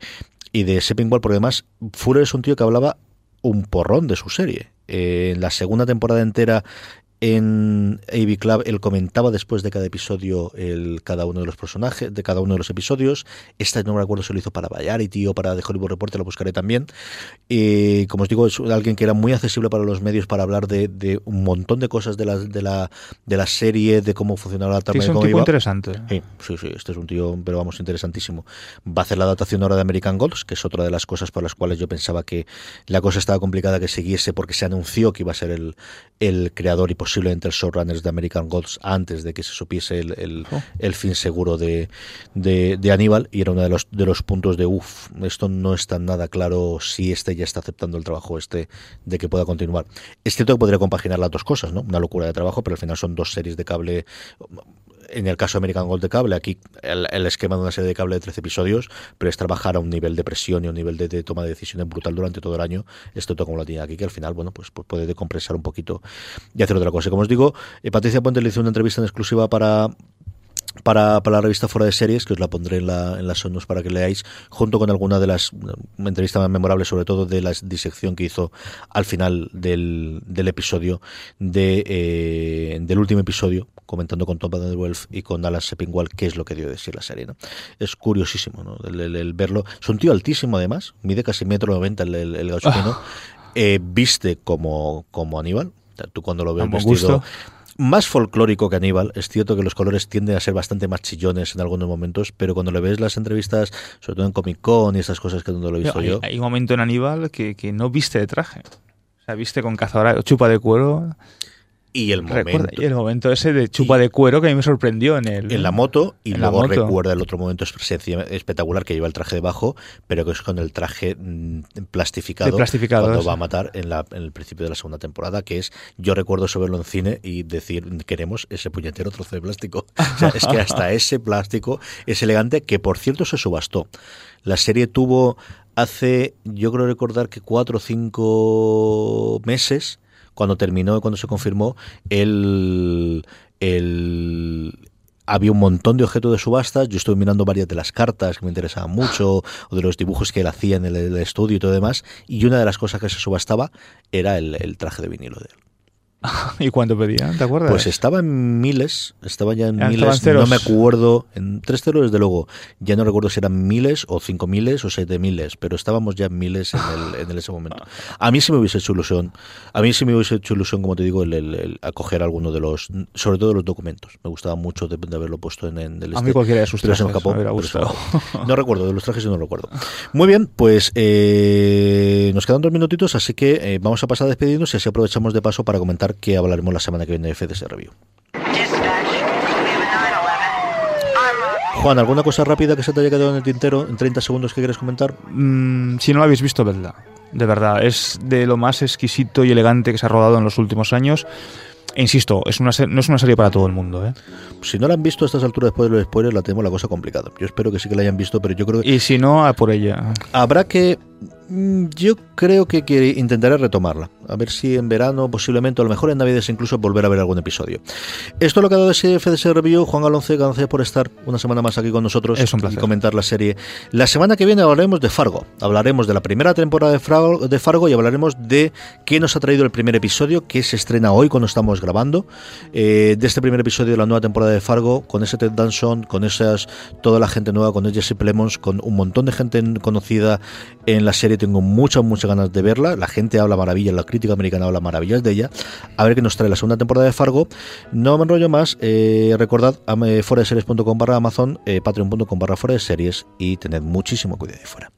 y de Seppingwall, porque además Fuller es un tío que hablaba un porrón de su serie. Eh, en la segunda temporada entera en AV Club él comentaba después de cada episodio el, cada uno de los personajes, de cada uno de los episodios. Esta no me acuerdo si lo hizo para Variety o para The Hollywood Reporter, lo buscaré también. Y como os digo, es alguien que era muy accesible para los medios para hablar de, de un montón de cosas de la, de la, de la serie, de cómo funcionaba la trama. Es de un tipo iba. interesante. Sí, sí, sí, este es un tío, pero vamos, interesantísimo. Va a hacer la adaptación ahora de American Gods, que es otra de las cosas por las cuales yo pensaba que la cosa estaba complicada que siguiese, porque se anunció que iba a ser el, el creador y posiblemente el showrunners de American Gods antes de que se supiese el, el, Oh. el fin seguro de, de, de Aníbal, y era uno de los, de los puntos de, uff, esto no está nada claro si este ya está aceptando el trabajo este de que pueda continuar. Es cierto que podría compaginar las dos cosas, ¿no? Una locura de trabajo, pero al final son dos series de cable en el caso de American Gold de cable, aquí el, esquema de una serie de cable de 13 episodios, pero es trabajar a un nivel de presión y un nivel de, toma de decisiones brutal durante todo el año, esto como lo tiene aquí, que al final, bueno, pues, pues puede decompresar un poquito y hacer otra cosa. Como os digo, eh, Patricia Puente le hizo una entrevista en exclusiva para para, para la revista Fuera de Series, que os la pondré en, la, en las sonos para que leáis, junto con alguna de las entrevistas más memorables, sobre todo de la disección que hizo al final del, del episodio, de, eh, del último episodio, comentando con Tom Van der Welf y con Alan Sepinwall qué es lo que dio de decir la serie. ¿no? Es curiosísimo ¿no? el, el- el verlo. Es un tío altísimo, además, mide casi metro noventa el, el, el gauchino, eh, viste como, como Aníbal. Tú cuando lo ves vestido gusto. Más folclórico que Aníbal. Es cierto que los colores tienden a ser bastante más chillones en algunos momentos, pero cuando le ves las entrevistas, sobre todo en Comic Con y estas cosas que donde lo he visto hay, yo, hay un momento en Aníbal que, que no viste de traje. O sea, viste con cazadora, chupa de cuero. Y el Recuerda, momento y el momento ese de chupa Y- de cuero que a mí me sorprendió en el. en la moto y luego moto. recuerda el otro momento espectacular que lleva el traje debajo, pero que es con el traje mm, plastificado, plastificado, cuando va a matar en, la, en el principio de la segunda temporada, que es, yo recuerdo eso verlo en cine y decir, queremos ese puñetero trozo de plástico. O sea, es que hasta ese plástico es elegante, que por cierto se subastó. La serie tuvo hace, yo creo recordar que cuatro o cinco meses, cuando terminó y cuando se confirmó, el, había un montón de objetos de subastas. Yo estuve mirando varias de las cartas que me interesaban mucho, o de los dibujos que él hacía en el, el estudio y todo demás. Y una de las cosas que se subastaba era el, el traje de vinilo de él. ¿Y cuánto pedían? ¿Te acuerdas? Pues estaba en miles, estaba ya en miles, ceros. no me acuerdo, en tres ceros desde luego, ya no recuerdo si eran miles o cinco miles o siete miles, pero estábamos ya en miles en, el, en ese momento. A mí sí me hubiese hecho ilusión, a mí sí me hubiese hecho ilusión, como te digo, el, el- el acoger alguno de los, sobre todo los documentos, me gustaba mucho de, de haberlo puesto en, en el A mí cualquiera de sus trajes me gustado. No recuerdo, de los trajes no recuerdo. Muy bien, pues eh, nos quedan dos minutitos, así que eh, vamos a pasar a despedirnos y así aprovechamos de paso para comentar que hablaremos la semana que viene de FDS Review. Dispatch, we have a 911. Juan, ¿alguna cosa rápida que se te haya quedado en el tintero en 30 segundos que quieres comentar? Mm, si no lo habéis visto, vedla. De verdad, es de lo más exquisito y elegante que se ha rodado en los últimos años. E insisto, es una no es una serie para todo el mundo. ¿eh? Si no la han visto a estas alturas después de los spoilers, la tenemos la cosa complicada. Yo espero que sí que la hayan visto, pero yo creo que Y si no, a por ella. habrá que Yo creo que, que intentaré retomarla. A ver si en verano, posiblemente, o a lo mejor en Navidades incluso, volver a ver algún episodio. Esto es lo que ha dado ese FDS Review. Juan Alonce, gracias por estar una semana más aquí con nosotros Es un y comentar la serie. La semana que viene hablaremos de Fargo. Hablaremos de la primera temporada de Fargo, de Fargo y hablaremos de qué nos ha traído el primer episodio, que se estrena hoy cuando estamos grabando. eh, de este primer episodio de la nueva temporada de Fargo, con ese Ted Danson, con esas toda la gente nueva, con Jesse Plemons, con un montón de gente conocida en la serie. Tengo muchas, muchas ganas de verla. La gente habla maravillas, la crítica americana habla maravillas de ella. A ver qué nos trae la segunda temporada de Fargo. No me enrollo más. eh, recordad am- foradeseries.com barra Amazon, eh, patreon.com barra fuera de series y tened muchísimo cuidado ahí fuera.